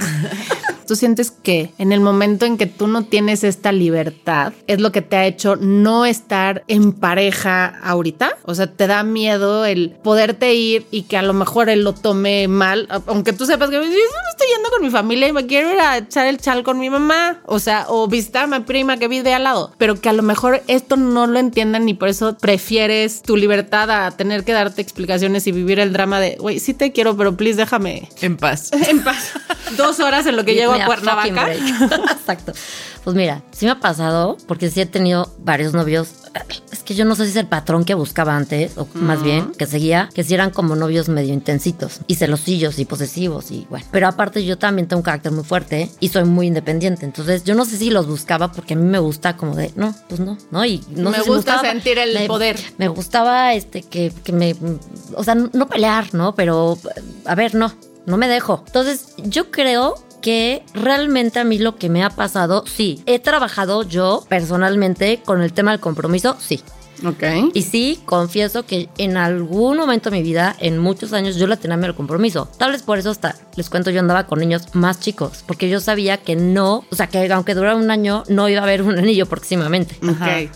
¿Tú sientes que en el momento en que tú no tienes esta libertad es lo que te ha hecho no estar en pareja ahorita? O sea, ¿te da miedo el poderte ir y que a lo mejor él lo tome mal? Aunque tú sepas que yo no estoy yendo con mi familia y me quiero ir a echar el chal con mi mamá. O sea, o visitar a mi prima que vive al lado. Pero que a lo mejor esto no lo entiendan y por eso prefieres tu libertad a tener que darte explicaciones y vivir el drama de, güey, sí te quiero, pero please déjame En paz. en paz. Dos horas en lo que llego a me Cuernavaca. Exacto. Pues mira, sí me ha pasado, porque sí he tenido varios novios. Es que yo no sé si es el patrón que buscaba antes, o más bien, que seguía, que sí eran como novios medio intensitos, y celosillos y posesivos, y bueno. Pero aparte yo también tengo un carácter muy fuerte y soy muy independiente. Entonces yo no sé si los buscaba porque a mí me gusta como de, no, pues no, ¿no? Y no Me sé si gusta gustaba- sentir el me- poder. Me gustaba este que, que me, o sea, no pelear, ¿no? Pero, a ver, no, no me dejo. Entonces, yo creo que realmente a mí lo que me ha pasado, sí, he trabajado yo personalmente con el tema del compromiso, sí. Ok. Y sí, confieso que en algún momento de mi vida, en muchos años, yo la tenía miedo al compromiso. Tal vez por eso hasta, les cuento, yo andaba con niños más chicos, porque yo sabía que no, o sea, que aunque durara un año, no iba a haber un anillo próximamente. Ok.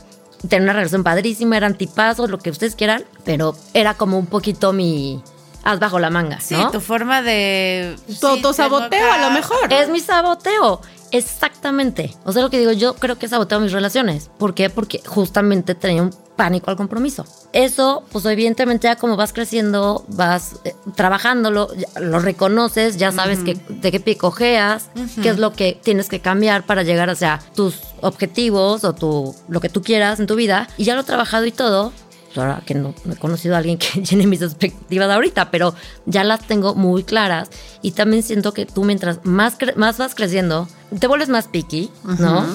Tener una relación padrísima, eran tipazos, lo que ustedes quieran, pero era como un poquito mi... Haz bajo la manga, Sí, ¿no? tu forma de... Tu sí, autosaboteo, a lo mejor. Es mi saboteo. Exactamente. O sea, lo que digo, yo creo que saboteo mis relaciones. ¿Por qué? Porque justamente tenía un pánico al compromiso. Eso, pues evidentemente ya como vas creciendo, vas eh, trabajándolo, ya lo reconoces, ya sabes que, de qué pie cojeas, qué es lo que tienes que cambiar para llegar hacia tus objetivos o tu, lo que tú quieras en tu vida. Y ya lo he trabajado y todo. Ahora que no, no he conocido a alguien que llene mis expectativas ahorita, pero ya las tengo muy claras. Y también siento que tú mientras más, cre- más vas creciendo, te vuelves más picky, ¿no?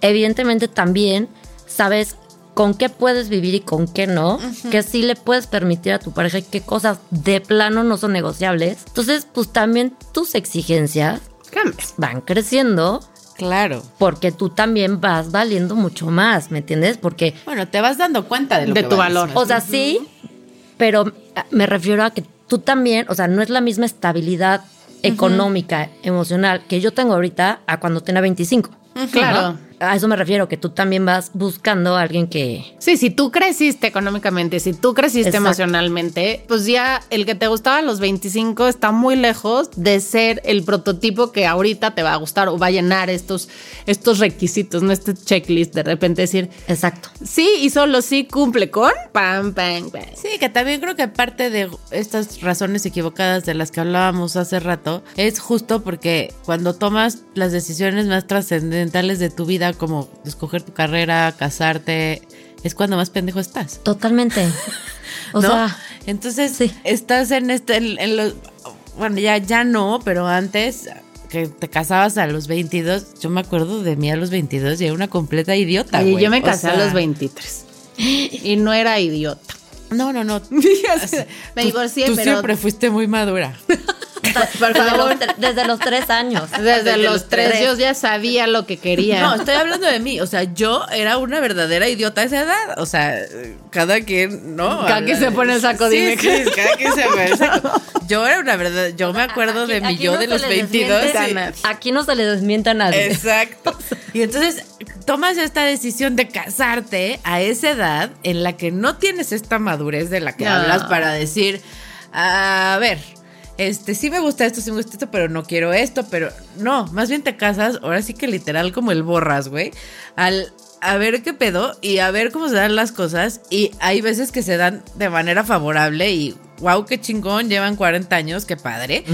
Evidentemente también sabes con qué puedes vivir y con qué no, que sí le puedes permitir a tu pareja y qué cosas de plano no son negociables. Entonces, pues también tus exigencias van creciendo Claro. porque tú también vas valiendo mucho más, ¿me entiendes? Porque Bueno, te vas dando cuenta de lo De que tu vales, valor. o sea, sí, pero me refiero a que tú también, o sea, no es la misma estabilidad económica, emocional que yo tengo ahorita a cuando tenía 25. Claro. ¿no? A eso me refiero, que tú también vas buscando a alguien que... Sí, si tú creciste económicamente, si tú creciste Exacto. emocionalmente, pues ya el que te gustaba a los 25 está muy lejos de ser el prototipo que ahorita te va a gustar o va a llenar estos, estos requisitos, no este checklist de repente decir, Exacto. sí y solo sí cumple con pam, pam, pam. Sí, que también creo que parte de estas razones equivocadas de las que hablábamos hace rato es justo porque cuando tomas las decisiones más trascendentales de tu vida, como escoger tu carrera, casarte, es cuando más pendejo estás. Totalmente. O ¿no? sea, entonces sí. estás en este, en, en los, bueno, ya, ya no, pero antes que te casabas a los 22, yo me acuerdo de mí a los 22 y era una completa idiota. Güey. yo me O casé a los 23 y no era idiota. No, no, no. Me Tú- divorcié, tú pero siempre fuiste muy madura. por desde favor, los, desde los tres años. desde, los tres yo ya sabía lo que quería. No, estoy hablando de mí. O sea, yo era una verdadera idiota a esa edad. O sea, cada quien, ¿no? Cada quien se pone el saco, Sí, dime sí, cada quien se pone el saco. Yo era una verdad. Yo me acuerdo de mi yo no de los le 22. desmiente y- a nadie. Aquí no se le desmienta a nadie. Exacto. Y entonces tomas esta decisión de casarte a esa edad en la que no tienes esta madurez de la que No. hablas para decir, a ver, este sí me gusta esto, sí me gusta esto, pero no quiero esto, pero no, más bien te casas, ahora sí que literal como el borras, güey, al a ver qué pedo y a ver cómo se dan las cosas y hay veces que se dan de manera favorable y wow, qué chingón, llevan 40 años, qué padre.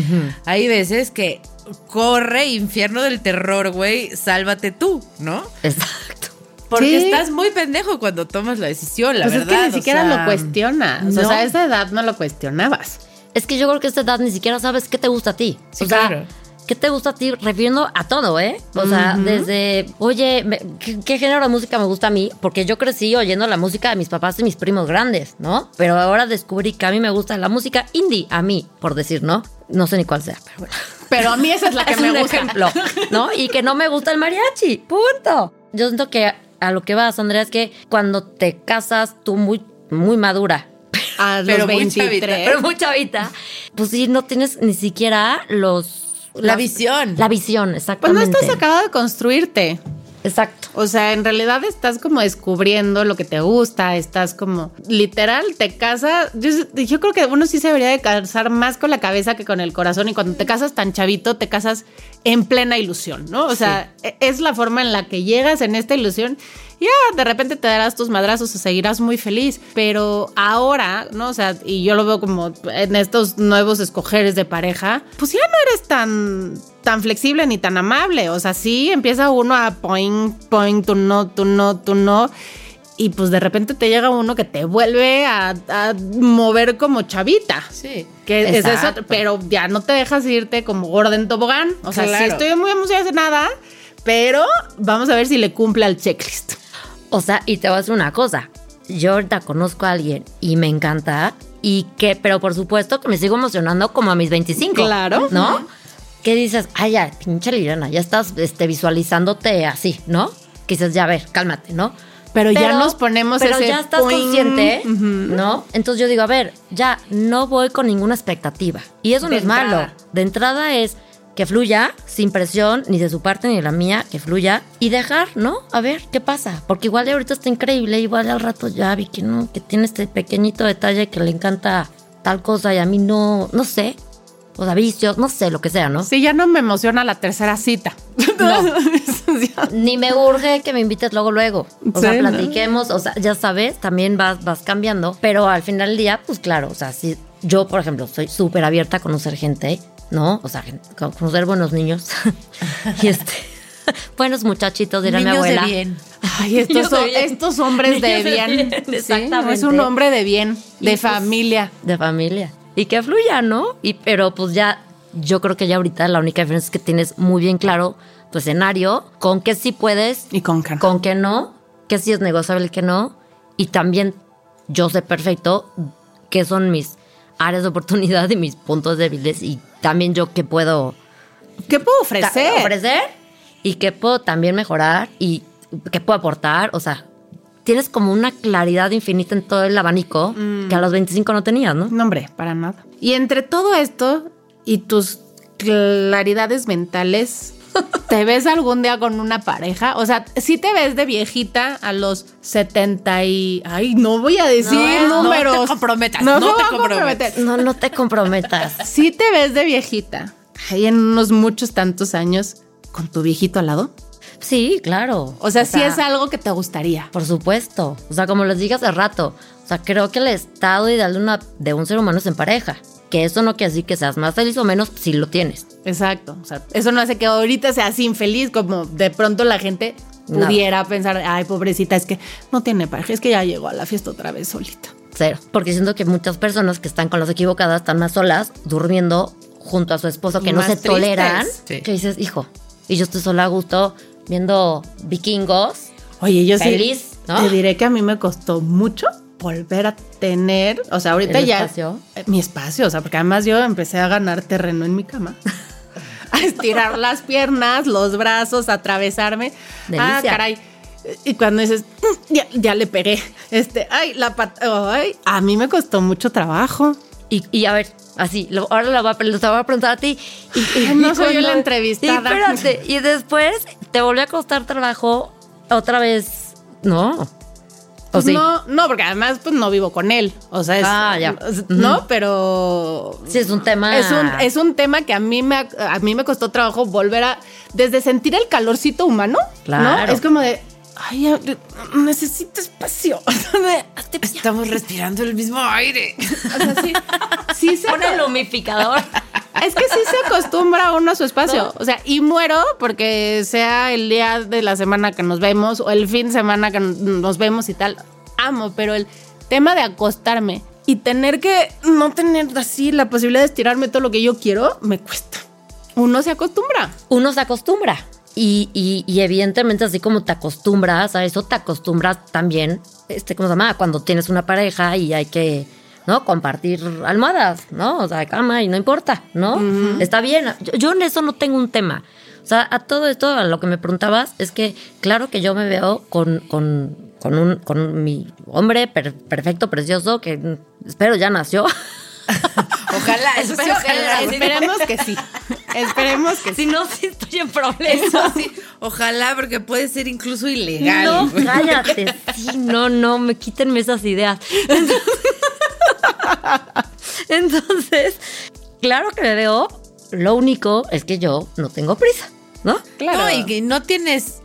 Hay veces que corre infierno del terror, güey, sálvate tú, ¿no? Exacto. Porque Sí. estás muy pendejo cuando tomas la decisión, la pues verdad. es que ni o siquiera sea, lo cuestionas. O sea, a esa edad no lo cuestionabas. Es que yo creo que a esta edad ni siquiera sabes qué te gusta a ti. Sí, o sea, claro. ¿qué te gusta a ti? Refiriendo a todo, ¿eh? O sea, desde, oye, me- ¿qué, qué género de música me gusta a mí? Porque yo crecí oyendo la música de mis papás y mis primos grandes, ¿no? Pero ahora descubrí que a mí me gusta la música indie, a mí, por decir, ¿no? No sé ni cuál sea, pero bueno. Pero a mí esa es la que es me un gusta. ejemplo, ¿no? Y que no me gusta el mariachi, punto. Yo siento que a lo que vas, Andrea, es que cuando te casas tú muy, muy madura, A Pero los muy 23. chavita, pero muy chavita, pues sí, no tienes ni siquiera los... La visión. La visión, Pues no exactamente. estás acabado de construirte. Exacto. O sea, en realidad estás como descubriendo lo que te gusta, estás como literal, te casas. Yo, yo creo que uno sí se debería de casar más con la cabeza que con el corazón y cuando te casas tan chavito, te casas en plena ilusión, ¿no? O sea, e- es la forma en la que llegas en esta ilusión. Y Ya, de repente te darás tus madrazos o seguirás muy feliz. Pero ahora, ¿no? O sea, y yo lo veo como en estos nuevos escogeres de pareja, pues ya no eres tan, tan flexible ni tan amable. O sea, sí empieza uno a point, point, tú no, tú no, tú no. Y pues de repente te llega uno que te vuelve a, a mover como chavita. Sí. Que es eso, pero ya no te dejas irte como gorda en tobogán. O sea, sí estoy muy emocionada, pero vamos a ver si le cumple al checklist. O sea, y te voy a decir una cosa. Yo ahorita conozco a alguien y me encanta. Y que, pero por supuesto que me sigo emocionando como a mis 25. Claro. ¿No? que dices, ay, ya, pinche Liliana, ya estás este, visualizándote así, ¿no? Que dices, ya, a ver, cálmate, ¿no? Pero, ya nos ponemos Pero ese ya estás consciente. ¿no? Entonces yo digo, a ver, ya no voy con ninguna expectativa. Y eso De no es malo. De entrada es que fluya, sin presión, ni de su parte ni de la mía, que fluya. Y dejar, ¿no? A ver qué pasa. Porque igual de ahorita está increíble, igual al rato ya vi que no, que tiene este pequeñito detalle que le encanta tal cosa y a mí no, no sé. O sea, vicios, no sé, lo que sea, ¿no? Sí, ya no me emociona la tercera cita. No. Ni me urge que me invites luego, luego. O sea, Sí, ¿no? platiquemos, o sea, ya sabes, también vas, vas cambiando. Pero al final del día, pues claro, o sea, si yo, por ejemplo, soy súper abierta a conocer gente, ¿no? O sea, conocer buenos niños. y este, buenos muchachitos, dirá mi Niños de abuela. bien. Ay, estos, Niños de son- bien. estos hombres de de bien. Sí, exactamente. es un hombre de bien, Y de pues- familia. De familia. Y que fluya, ¿no? Y, pero pues ya, yo creo que ya ahorita la única diferencia es que tienes muy bien claro tu escenario, con qué sí puedes Y con can. con que no, que sí es negociable y que no. Y también yo sé perfecto qué son mis áreas de oportunidad y mis puntos débiles y también yo qué puedo ¿Qué puedo ofrecer? ofrecer y qué puedo también mejorar y qué puedo aportar. O sea, tienes como una claridad infinita en todo el abanico que a los 25 no tenías, ¿no? No, hombre, para nada. Y entre todo esto y tus claridades mentales, ¿te ves algún día con una pareja? O sea, si te ves de viejita a los 70 y... Ay, no voy a decir No, no te números. comprometas, No, te voy a comprometas. comprometer. No, no te comprometas. Si te ves de viejita, ahí en unos muchos tantos años, con tu viejito al lado. Sí, claro. O sea, sí es algo que te gustaría. Por supuesto. O sea, como les dije hace rato, o sea, creo que el estado ideal de, una, de un ser humano es en pareja. Que eso no quiere decir que seas más feliz o menos si lo tienes. Exacto. O sea, eso no hace que ahorita seas infeliz, como de pronto la gente Nada. pudiera pensar, ay, pobrecita, es que no tiene pareja, es que ya llegó a la fiesta otra vez solita. Cero. Porque siento que muchas personas que están con las equivocadas están más solas, durmiendo junto a su esposo, Y que no se tristes. toleran. Sí. Que dices, hijo, y yo estoy sola a gusto viendo vikingos. Oye, yo sí Feliz, ¿no? te diré que a mí me costó mucho volver a tener, o sea, ahorita ¿El ya espacio? eh, mi espacio, o sea, porque además yo empecé a ganar terreno en mi cama. a estirar las piernas, los brazos, a atravesarme. Delicia. Ah, caray. Y cuando dices, "Mm, ya, ya le pegué. Este, ay, la pata, ay, a mí me costó mucho trabajo. Y, y a ver, así, lo- ahora la voy a, pre- te voy a preguntar a ti. Y, y- no soy yo la entrevistada. Y espérate, y después te volvió a costar trabajo otra vez, ¿no? ¿O Pues sí? no, no, porque además pues no vivo con él. O sea, es, Ah, ya. no, pero Sí, es un tema. Es un, es un tema que a mí me a mí me costó trabajo volver a desde sentir el calorcito humano, Claro. ¿no? Es como de ay, necesito espacio. Estamos respirando el mismo aire. O sea, sí, sí se Pon el humificador. es que sí se acostumbra uno a su espacio. O sea, y muero porque sea el día de la semana que nos vemos o el fin de semana que nos vemos y tal. Amo, pero el tema de acostarme y tener que no tener así la posibilidad de estirarme todo lo que yo quiero, me cuesta. Uno se acostumbra. Uno se acostumbra. Y, y- y evidentemente, así como te acostumbras a eso, te acostumbras también, este, ¿cómo se llama? Cuando tienes una pareja y hay que, ¿no? Compartir almohadas, ¿no? O sea, cama y no importa, ¿no? Está bien. Yo, yo en eso no tengo un tema. O sea, a todo esto, a lo que me preguntabas, es que claro que yo me veo con, con, con, un, con mi hombre per- perfecto, precioso, que espero ya nació. Ojalá, Espero Esperemos que sí. Esperemos que sí. si no, sí estoy en problemas. Eso sí, ojalá, porque puede ser incluso ilegal. No, cállate. Sí, no, no, me quítenme esas ideas. Entonces, claro que me veo. Lo único es que yo no tengo prisa, ¿no? Claro. No, y que no tienes.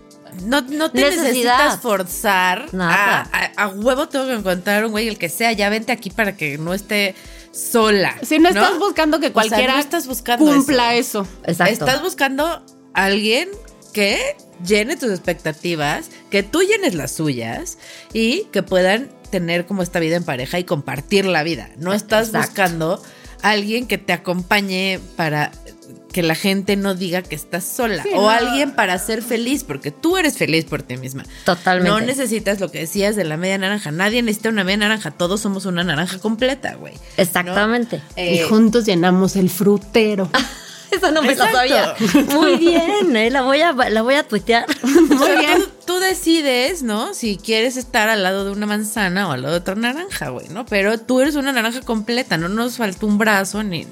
No, no te Necesidad. necesitas forzar. Nada. A, a- a huevo tengo que encontrar un güey, el que sea, ya vente aquí para que no esté sola. Si no estás buscando que O sea, cualquiera no estás buscando cumpla eso. Exacto. Estás buscando a alguien que llene tus expectativas, que tú llenes las suyas y que puedan tener como esta vida en pareja y compartir la vida. No estás Exacto. buscando a alguien que te acompañe para que la gente no diga que estás sola Sí, o no. alguien para ser feliz, porque tú eres feliz por ti misma. Totalmente. No necesitas lo que decías de la media naranja. Nadie necesita una media naranja. Todos somos una naranja completa, güey. ¿no? Exactamente. y Eh, juntos llenamos el frutero. Esa no me la sabía. Exacto. Muy bien, eh, la voy a la voy a tuitear. Muy bien. Tú, tú decides, ¿no? Si quieres estar al lado de una manzana o al lado de otra naranja, güey, ¿no? Pero tú eres una naranja completa, no nos falta un brazo, ni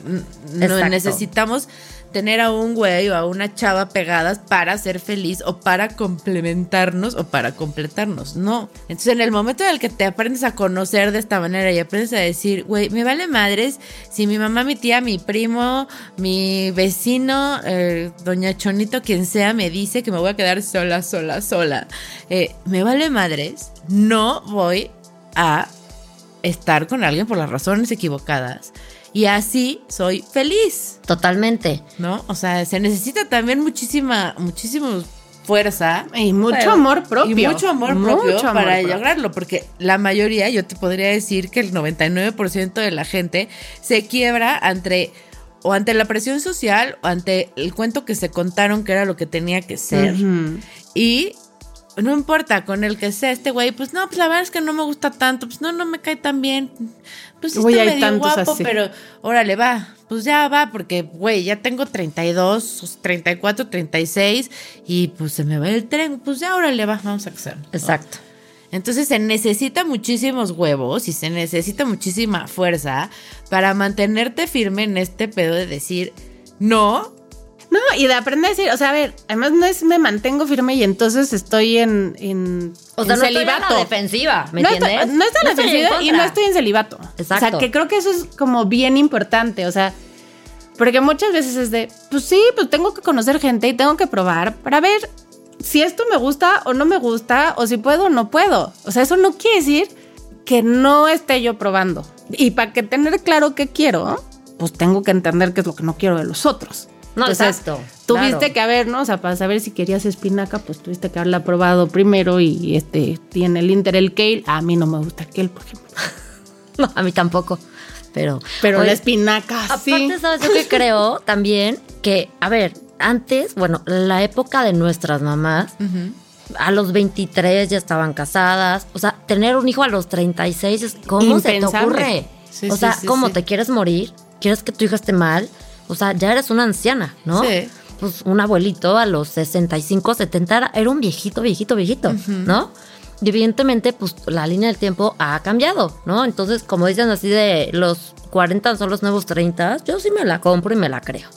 no necesitamos tener a un güey o a una chava pegadas para ser feliz o para complementarnos o para completarnos, no. Entonces, en el momento en el que te aprendes a conocer de esta manera y aprendes a decir, güey, me vale madres si mi mamá, mi tía, mi primo, mi vecino, eh, doña Chonito, quien sea, me dice que me voy a quedar sola, sola, sola. Eh, me vale madres, no voy a estar con alguien por las razones equivocadas. Y así soy feliz. Totalmente. ¿no? O sea, se necesita también muchísima, muchísima fuerza. Y mucho Pero- amor propio. Y mucho amor propio amor para propio. lograrlo, porque la mayoría, yo te podría decir que el 99% de la gente se quiebra ante o ante la presión social o ante el cuento que se contaron que era lo que tenía que ser. Y no importa con el que sea este güey, pues no, pues la verdad es que no me gusta tanto, pues no, no me cae tan bien. Pues sí Uy, está medio guapo, así. pero órale, va. Pues ya va, porque güey, ya tengo 32, 34, 36 y pues se me va el tren. Pues ya, órale, va, vamos a casar. Exacto. Entonces se necesita muchísimos huevos y se necesita muchísima fuerza para mantenerte firme en este pedo de decir no. No, y de aprender a decir, o sea, a ver, además no es me mantengo firme y entonces estoy en, en, O sea, en no estoy en la defensiva, ¿me no entiendes? Estoy, no la estoy defensiva y no estoy en celibato. O Exacto. sea, que creo que eso es como bien importante, o sea, porque muchas veces es de, pues sí, pues tengo que conocer gente y tengo que probar para ver si esto me gusta o no me gusta o si puedo o no puedo. O sea, eso no quiere decir que no esté yo probando. Y para que tener claro qué quiero, pues tengo que entender qué es lo que no quiero de los otros. No, exacto, Tuviste claro. que haber, ¿no? O sea, para saber si querías espinaca, pues tuviste que haberla probado primero y este tiene el Inter el kale. A mí no me gusta el kale, por ejemplo. No, a mí tampoco. Pero, Pero Oye, la espinaca sí. Aparte, ¿sabes yo que creo también? Que, a ver, antes, bueno, la época de nuestras mamás, a los 23 ya estaban casadas. O sea, tener un hijo a los 36, es- ¿cómo se te ocurre? Sí, o sea, sí, ¿cómo te quieres morir? ¿Quieres que tu hijo esté mal? O sea, ya eres una anciana, ¿no? Sí. Pues un abuelito a los 65, 70 era, era un viejito, viejito, viejito, ¿no? Y evidentemente, pues la línea del tiempo ha cambiado, ¿no? Entonces, como dicen así de los 40 son los nuevos 30, yo sí me la compro y me la creo.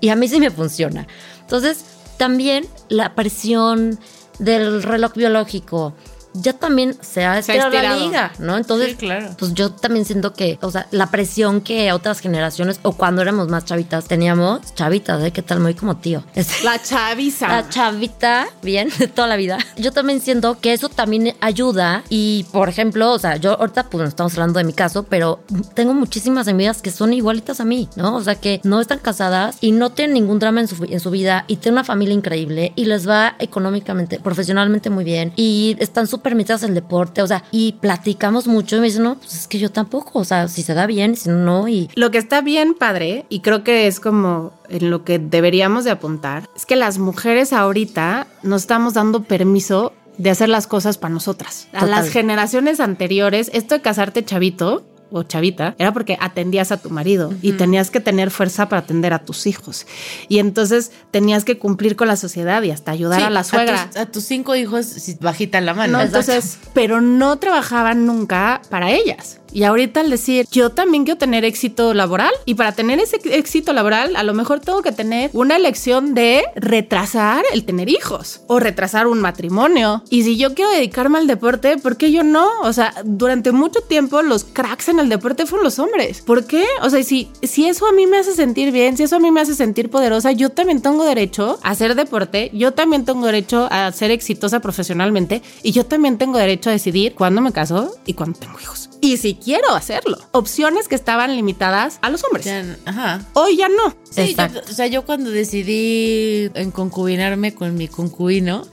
Y a mí sí me funciona. Entonces, también la presión del reloj biológico ya también se ha Se ha estirado la estirado. liga, ¿no? Entonces, Sí, claro. pues yo también siento que, o sea, la presión que otras generaciones o cuando éramos más chavitas teníamos, chavitas, ¿eh? ¿Qué tal? Muy como tío. La chaviza. la chavita, bien, de toda la vida. Yo también siento que eso también ayuda. Y, por ejemplo, o sea, yo ahorita, pues no estamos hablando de mi caso, pero tengo muchísimas amigas que son igualitas a mí, ¿no? O sea, que no están casadas y no tienen ningún drama en su, en su vida y tienen una familia increíble y les va económicamente, profesionalmente muy bien y están súper en el deporte, o sea, y platicamos mucho y me dicen, no, pues es que yo tampoco, o sea, si se da bien, si no, no, y Lo que está bien padre, y creo que es como en lo que deberíamos de apuntar, es que las mujeres ahorita nos estamos dando permiso de hacer las cosas para nosotras. A Total. las generaciones anteriores, esto de casarte chavito o chavita era porque atendías a tu marido y tenías que tener fuerza para atender a tus hijos. Y entonces tenías que cumplir con la sociedad y hasta ayudar Sí, a la suegra. tus, a tus cinco hijos si bajita la mano. No, entonces, pero no trabajaban nunca para ellas. Y ahorita al decir, yo también quiero tener éxito laboral y para tener ese éxito laboral, a lo mejor tengo que tener una elección de retrasar el tener hijos o retrasar un matrimonio. Y si yo quiero dedicarme al deporte, ¿por qué yo no? O sea, durante mucho tiempo los cracks en el deporte fueron los hombres. ¿Por qué? O sea, si, si eso a mí me hace sentir bien, si eso a mí me hace sentir poderosa, yo también tengo derecho a hacer deporte, yo también tengo derecho a ser exitosa profesionalmente y yo también tengo derecho a decidir cuándo me caso y cuándo tengo hijos. Y si quiero hacerlo. Opciones que estaban limitadas a los hombres. Ya, ajá. Hoy ya no. Sí, yo- o sea, yo cuando decidí en concubinarme con mi concubino,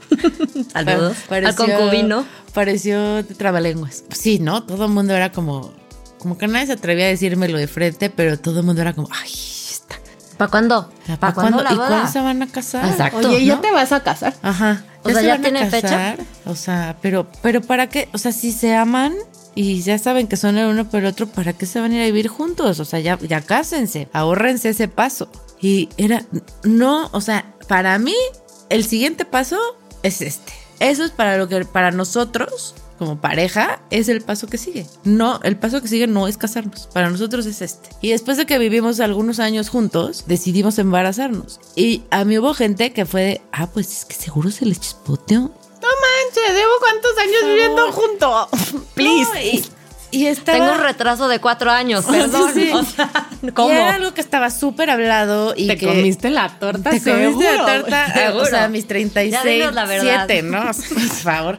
saludos al concubino. Pareció trabalenguas. Sí, ¿no? Todo el mundo era como, como que nadie se atrevía a decírmelo de frente, pero todo el mundo era como, ay, está. ¿Para cuándo? ¿Para cuándo? ¿Y cuándo se van a casar? Exacto. Oye, ¿ya ¿no? te vas a casar? Ajá. O sea, se ¿ya van a tienen fecha? casar? O sea, pero, pero ¿para qué? O sea, si se aman y ya saben que son el uno por el otro, ¿para qué se van a ir a vivir juntos? O sea, ya, ya cásense, ahórrense ese paso. Y era, no, o sea, para mí el siguiente paso es este. Eso es para lo que para nosotros como pareja es el paso que sigue. No, el paso que sigue no es casarnos. Para nosotros es este. Y después de que vivimos algunos años juntos, decidimos embarazarnos. Y a mí hubo gente que fue de, ah, pues es que seguro se les chispoteó. No manches, llevo cuántos años viviendo juntos. Please. No, y, y estaba... Tengo un retraso de cuatro años, perdón. Sí. O sea, Y ¿cómo? era algo que estaba súper hablado y Te que... comiste la torta, Te comiste la seguro. torta, eh, o Seguro. sea, mis 36, Ya dinos la verdad. 7, ¿no? Por favor.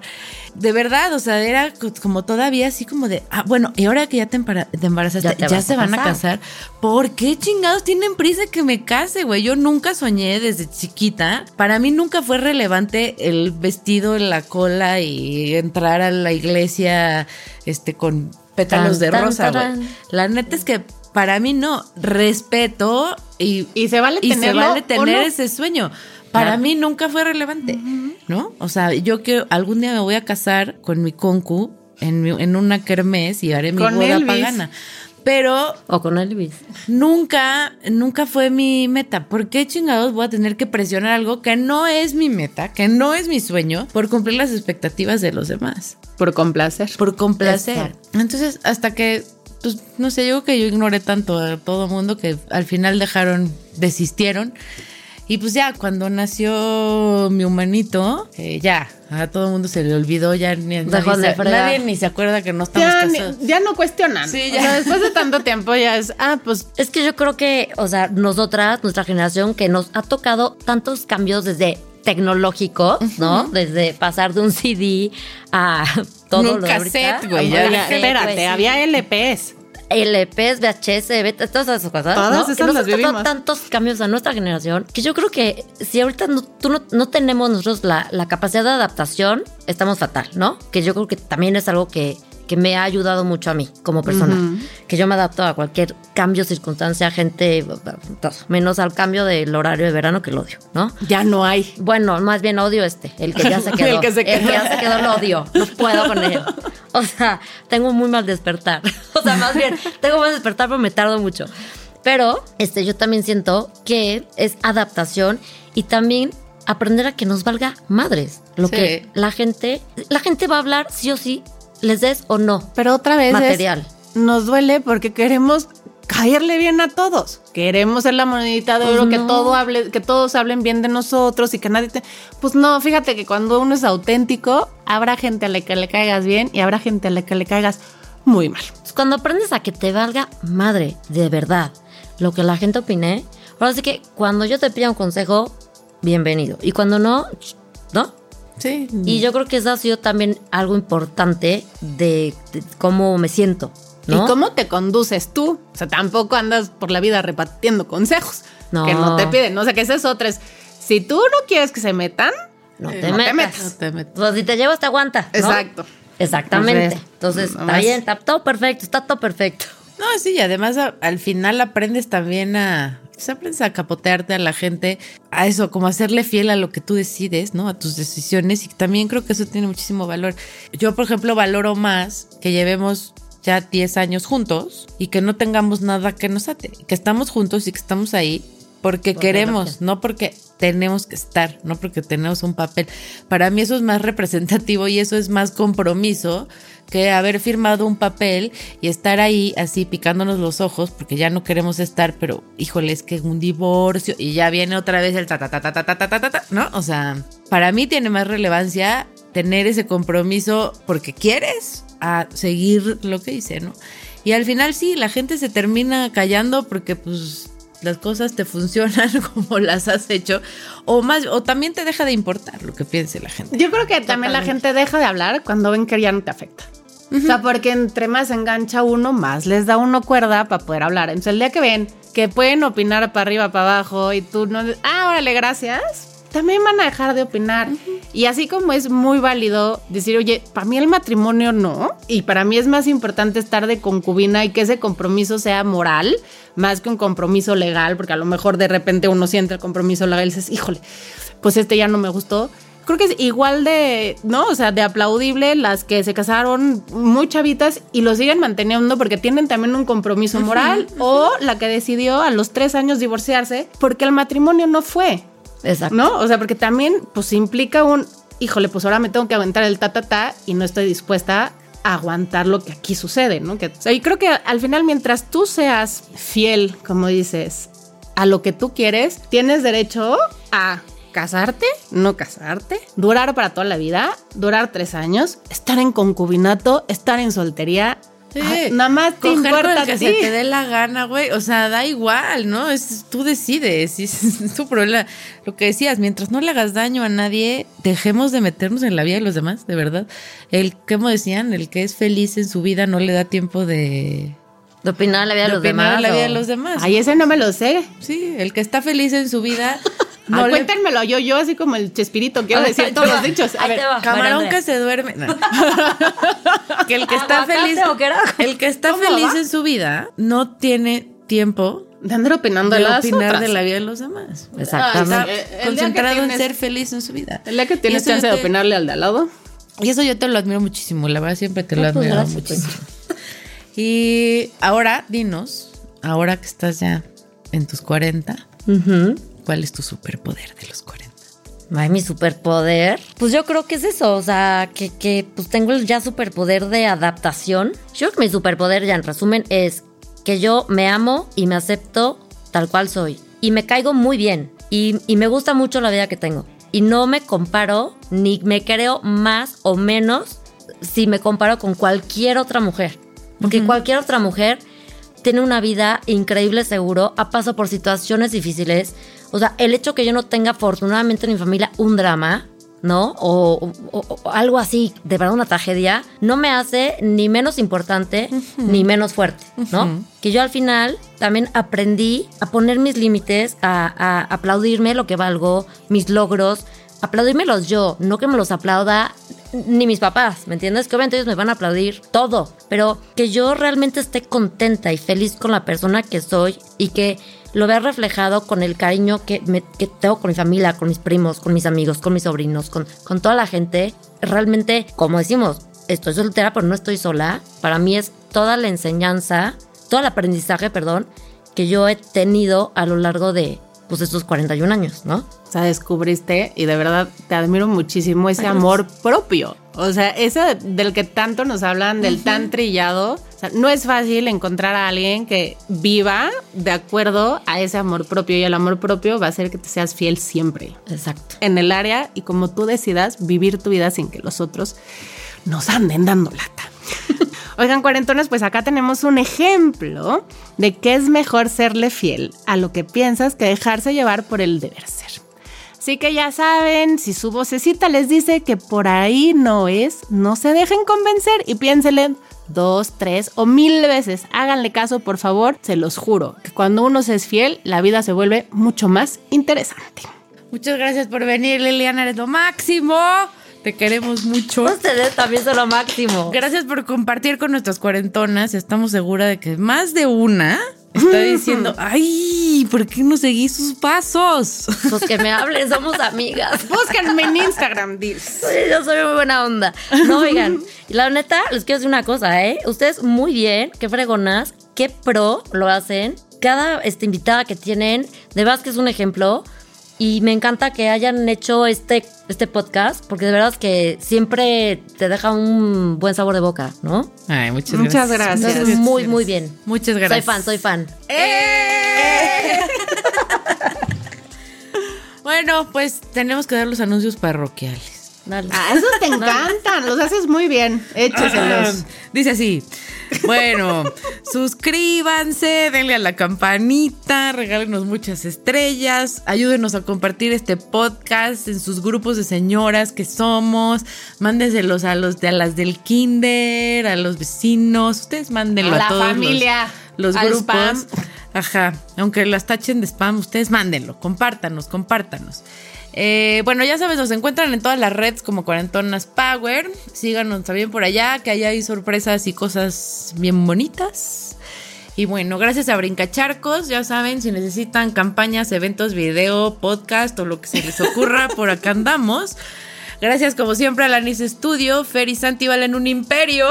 De verdad, o sea, era co- como todavía así como de, ah, bueno, y ahora que ya te, embarazaste, Ya ya, te vas se a van a casar. ¿Por qué chingados tienen prisa que me case, güey? Yo nunca soñé desde chiquita. Para mí nunca fue relevante el vestido en la cola y entrar a la iglesia este con pétalos Tan, de tan, rosa, güey. La neta es que para mí no, respeto y Y se vale y se tenerlo vale tener no. ese sueño. Para Claro. mí nunca fue relevante, ¿no? O sea, yo que algún día me voy a casar con mi concu en, mi- en una kermés y haré mi Con boda Elvis. pagana. Pero O con Elvis. nunca, nunca fue mi meta. ¿Por qué chingados voy a tener que presionar algo que no es mi meta, que no es mi sueño, por cumplir las expectativas de los demás? Por complacer. Por complacer. Exacto. Entonces, hasta que, pues, no sé, yo creo que yo ignoré tanto a todo el mundo que al final dejaron, desistieron. Y pues ya, cuando nació mi humanito, eh, ya, a todo el mundo se le olvidó, ya ni, Dejó nadie, de se, nadie ni se acuerda que no estamos Ya, ni- ya no cuestionan. Sí, O ya. sea, después de tanto tiempo ya es, ah, pues Es que yo creo que, o sea, nosotras, nuestra generación, que nos ha tocado tantos cambios desde tecnológicos, ¿no? Desde pasar de un CD a todo Un lo de ahorita. cassette, güey, espérate, había LPs. LPs, VHS, beta, todas esas cosas. Todas ¿no? esas Que nos las ha tocado vivimos. tantos cambios a nuestra generación que yo creo que si ahorita no, tú no, no tenemos nosotros la, la capacidad de adaptación, estamos fatal, ¿no? Que yo creo que también es algo que, que me ha ayudado mucho a mí como persona. Que yo me adapto a cualquier cambio, circunstancia, gente, todo, menos al cambio del horario de verano que lo odio, ¿no? Ya no hay. Bueno, más bien odio este, el que ya se El quedó. que se quedó. ya se quedó lo odio. No puedo con él. O sea, tengo muy mal despertar. O sea, más bien, tengo mal despertar, pero me tardo mucho. Pero este, yo también siento que es adaptación y también aprender a que nos valga madres. Lo Sí. que la gente, la gente va a hablar sí o sí, les des o no. Pero otra vez es- Material. nos duele porque queremos caerle bien a todos. Queremos ser la monedita de Pues oro, que todo hable, que todos hablen bien de nosotros y que nadie te. Pues no, fíjate que cuando uno es auténtico, habrá gente a la que le caigas bien y habrá gente a la que le caigas muy mal. Pues Cuando aprendes a que te valga madre, de verdad, lo que la gente opine, ahora sí que cuando yo te pida un consejo, bienvenido. Y cuando no, ¿no? Sí. Y yo creo que eso ha sido también algo importante de, de cómo me siento, ¿no? ¿Y cómo te conduces tú? O sea, tampoco andas por la vida repartiendo consejos No. que no te piden. O sea, que esa es otra. Es, si tú no quieres que se metan, No eh, te no te metas. No te metas. O sea, si te llevas, te aguanta. ¿no? Exacto. Exactamente. Pues, Entonces, está bien, está todo perfecto, está todo perfecto. No, sí, y además a- al final aprendes también a. pues, aprendes a capotearte a la gente, a eso, como a serle fiel a lo que tú decides, ¿no? A tus decisiones. Y también creo que eso tiene muchísimo valor. Yo, por ejemplo, valoro más que llevemos ya 10 años juntos y que no tengamos nada que nos ate. Que estamos juntos y que estamos ahí porque queremos, no porque tenemos que estar, no porque tenemos un papel. Para mí eso es más representativo y eso es más compromiso que haber firmado un papel y estar ahí así picándonos los ojos porque ya no queremos estar, pero híjole, es que un divorcio y ya viene otra vez el ta ta ta ta ta ta ta ta, ta, ta, ¿no? O sea, para mí tiene más relevancia tener ese compromiso porque quieres a seguir lo que dice, ¿no? Y al final sí, la gente se termina callando porque pues las cosas te funcionan como las has hecho o más o también te deja de importar lo que piense la gente. Yo creo que también la gente deja de hablar cuando ven que ya no te afecta. O sea, porque entre más engancha uno, más les da uno cuerda para poder hablar. Entonces, el día que ven que pueden opinar para arriba, para abajo y tú no, ah, órale, gracias, también van a dejar de opinar. Y así como es muy válido decir, oye, para mí el matrimonio no, y para mí es más importante estar de concubina y que ese compromiso sea moral, más que un compromiso legal, porque a lo mejor de repente uno siente el compromiso legal y dices, híjole, pues este ya no me gustó. creo que es igual de, ¿no? O sea, de aplaudible las que se casaron muy chavitas y lo siguen manteniendo porque tienen también un compromiso moral o la que decidió a los tres años divorciarse porque el matrimonio no fue, Exacto. ¿no? O sea, porque también pues implica un, híjole, pues ahora me tengo que aguantar el ta ta ta y no estoy dispuesta a aguantar lo que aquí sucede, ¿no? Que, o y creo que al final mientras tú seas fiel, como dices, a lo que tú quieres, tienes derecho a casarte, no casarte, durar para toda la vida, durar tres años, estar en concubinato, estar en soltería. Sí. Ah, nada más te Coger con importa que se te dé la gana, güey. O sea, da igual, ¿no? Es, tú decides. y Es, tu problema. Lo que decías, mientras no le hagas daño a nadie, dejemos de meternos en la vida de los demás, de verdad. El, ¿cómo decían? El que es feliz en su vida no le da tiempo de, De opinar la vida de, de los opinar demás. la vida o- de los demás. Ay, ese no me lo sé. Sí, el que está feliz en su vida. No, le- cuéntenmelo yo, yo así como el chespirito, quiero decir todos los dichos. A ahí ver. Camarón que se duerme. no. que el que está ¿Aguacate feliz. El que está ¿Cómo feliz va? en su vida no tiene tiempo de andar opinando de de las opinar otras. de la vida de los demás. Exactamente. El día que concentrado en ser feliz en su vida. El día que Y tienes eso yo chance de te- opinarle al de al lado. Y eso yo te lo admiro muchísimo, la verdad siempre te lo No, pues, admiro gracias, muchísimo. Y ahora, dinos, ahora que estás ya en tus 40, Ujú. ¿Cuál es tu superpoder de los 40? Ay, mi superpoder. Pues yo creo que es eso, o sea, que, que pues tengo el ya superpoder de adaptación. Yo creo que mi superpoder, ya en resumen, es que yo me amo y me acepto tal cual soy. Y me caigo muy bien. Y, y me gusta mucho la vida que tengo. Y no me comparo, ni me creo más o menos si me comparo con cualquier otra mujer. Porque cualquier otra mujer tiene una vida increíble seguro, ha pasado por situaciones difíciles. O sea, el hecho que yo no tenga afortunadamente en mi familia un drama, ¿no? O, o- o algo así, de verdad una tragedia, no me hace ni menos importante ni menos fuerte, ¿no? Que yo al final también aprendí a poner mis límites, a, a aplaudirme lo que valgo, mis logros, aplaudírmelos yo, no que me los aplauda ni mis papás, ¿me entiendes? Que obviamente ellos me van a aplaudir todo, pero que yo realmente esté contenta y feliz con la persona que soy y que lo vea reflejado con el cariño que, me- tengo con mi familia, con mis primos, con mis amigos, con mis sobrinos, con, con toda la gente. Realmente, como decimos, estoy soltera, pero no estoy sola. Para mí es toda la enseñanza, todo el aprendizaje, perdón, que yo he tenido a lo largo de pues, estos 41 años, ¿no? O sea, descubriste y de verdad te admiro muchísimo ese amor propio. O sea, ese del que tanto nos hablan, del tan trillado. O sea, no es fácil encontrar a alguien que viva de acuerdo a ese amor propio y el amor propio va a hacer que te seas fiel siempre Exacto. en el área y como tú decidas vivir tu vida sin que los otros nos anden dando lata. Oigan, cuarentones, pues acá tenemos un ejemplo de que es mejor serle fiel a lo que piensas que dejarse llevar por el deber ser. Así que ya saben, si su vocecita les dice que por ahí no es, no se dejen convencer y piénsenle dos, tres o mil veces. Háganle caso, por favor, se los juro, que cuando uno se es fiel, la vida se vuelve mucho más interesante. Muchas gracias por venir, Liliana, eres lo máximo. Te queremos mucho. Ustedes también son lo máximo. Gracias por compartir con nuestras cuarentonas. Estamos seguras de que más de una está diciendo, ay, ¿por qué no seguí sus pasos? Pues que me hablen, somos amigas. Búsquenme en Instagram, Dils. Yo soy muy buena onda. No, oigan, la neta, les quiero decir una cosa, ¿eh? Ustedes muy bien, qué fregonas, qué pro lo hacen. Cada este, invitada que tienen, de verdad que es un ejemplo. Y me encanta que hayan hecho este, este podcast, porque de verdad que siempre te deja un buen sabor de boca, ¿no? Ay, muchas, Muchas gracias. gracias. Entonces, muy, muy bien. Muchas gracias. Soy fan, soy fan. Bueno, pues tenemos que dar los anuncios parroquiales. Dale. Ah, esos te encantan, los haces muy bien. Écheselos. Dice así. Bueno, suscríbanse, denle a la campanita, regálenos muchas estrellas, ayúdenos a compartir este podcast en sus grupos de señoras que somos, mándenselos a los de a las del kinder, a los vecinos, ustedes mándenlo A a, la todos los- familia, los, al grupos. spam. Ajá, aunque las tachen de spam, ustedes mándenlo, compártanos, compártanos. Eh, bueno, ya sabes, nos encuentran en todas las redes como Cuarentonas Power. Síganos también por allá, que allá hay sorpresas y cosas bien bonitas. Y bueno, gracias a Brincacharcos, ya saben, si necesitan campañas, eventos, video, podcast o lo que se les ocurra, por acá andamos. Gracias como siempre a Lanis Studio, Fer y Santi valen un imperio.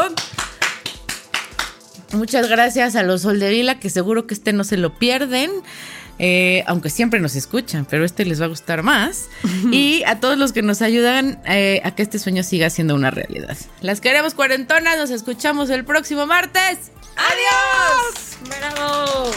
Muchas gracias a los Soldevila, que seguro que este no se lo pierden. Eh, aunque siempre nos escuchan, pero este les va a gustar más. y a todos los que nos ayudan eh, a que este sueño siga siendo una realidad. Las queremos cuarentonas, nos escuchamos el próximo martes. ¡Adiós! ¡Bravo!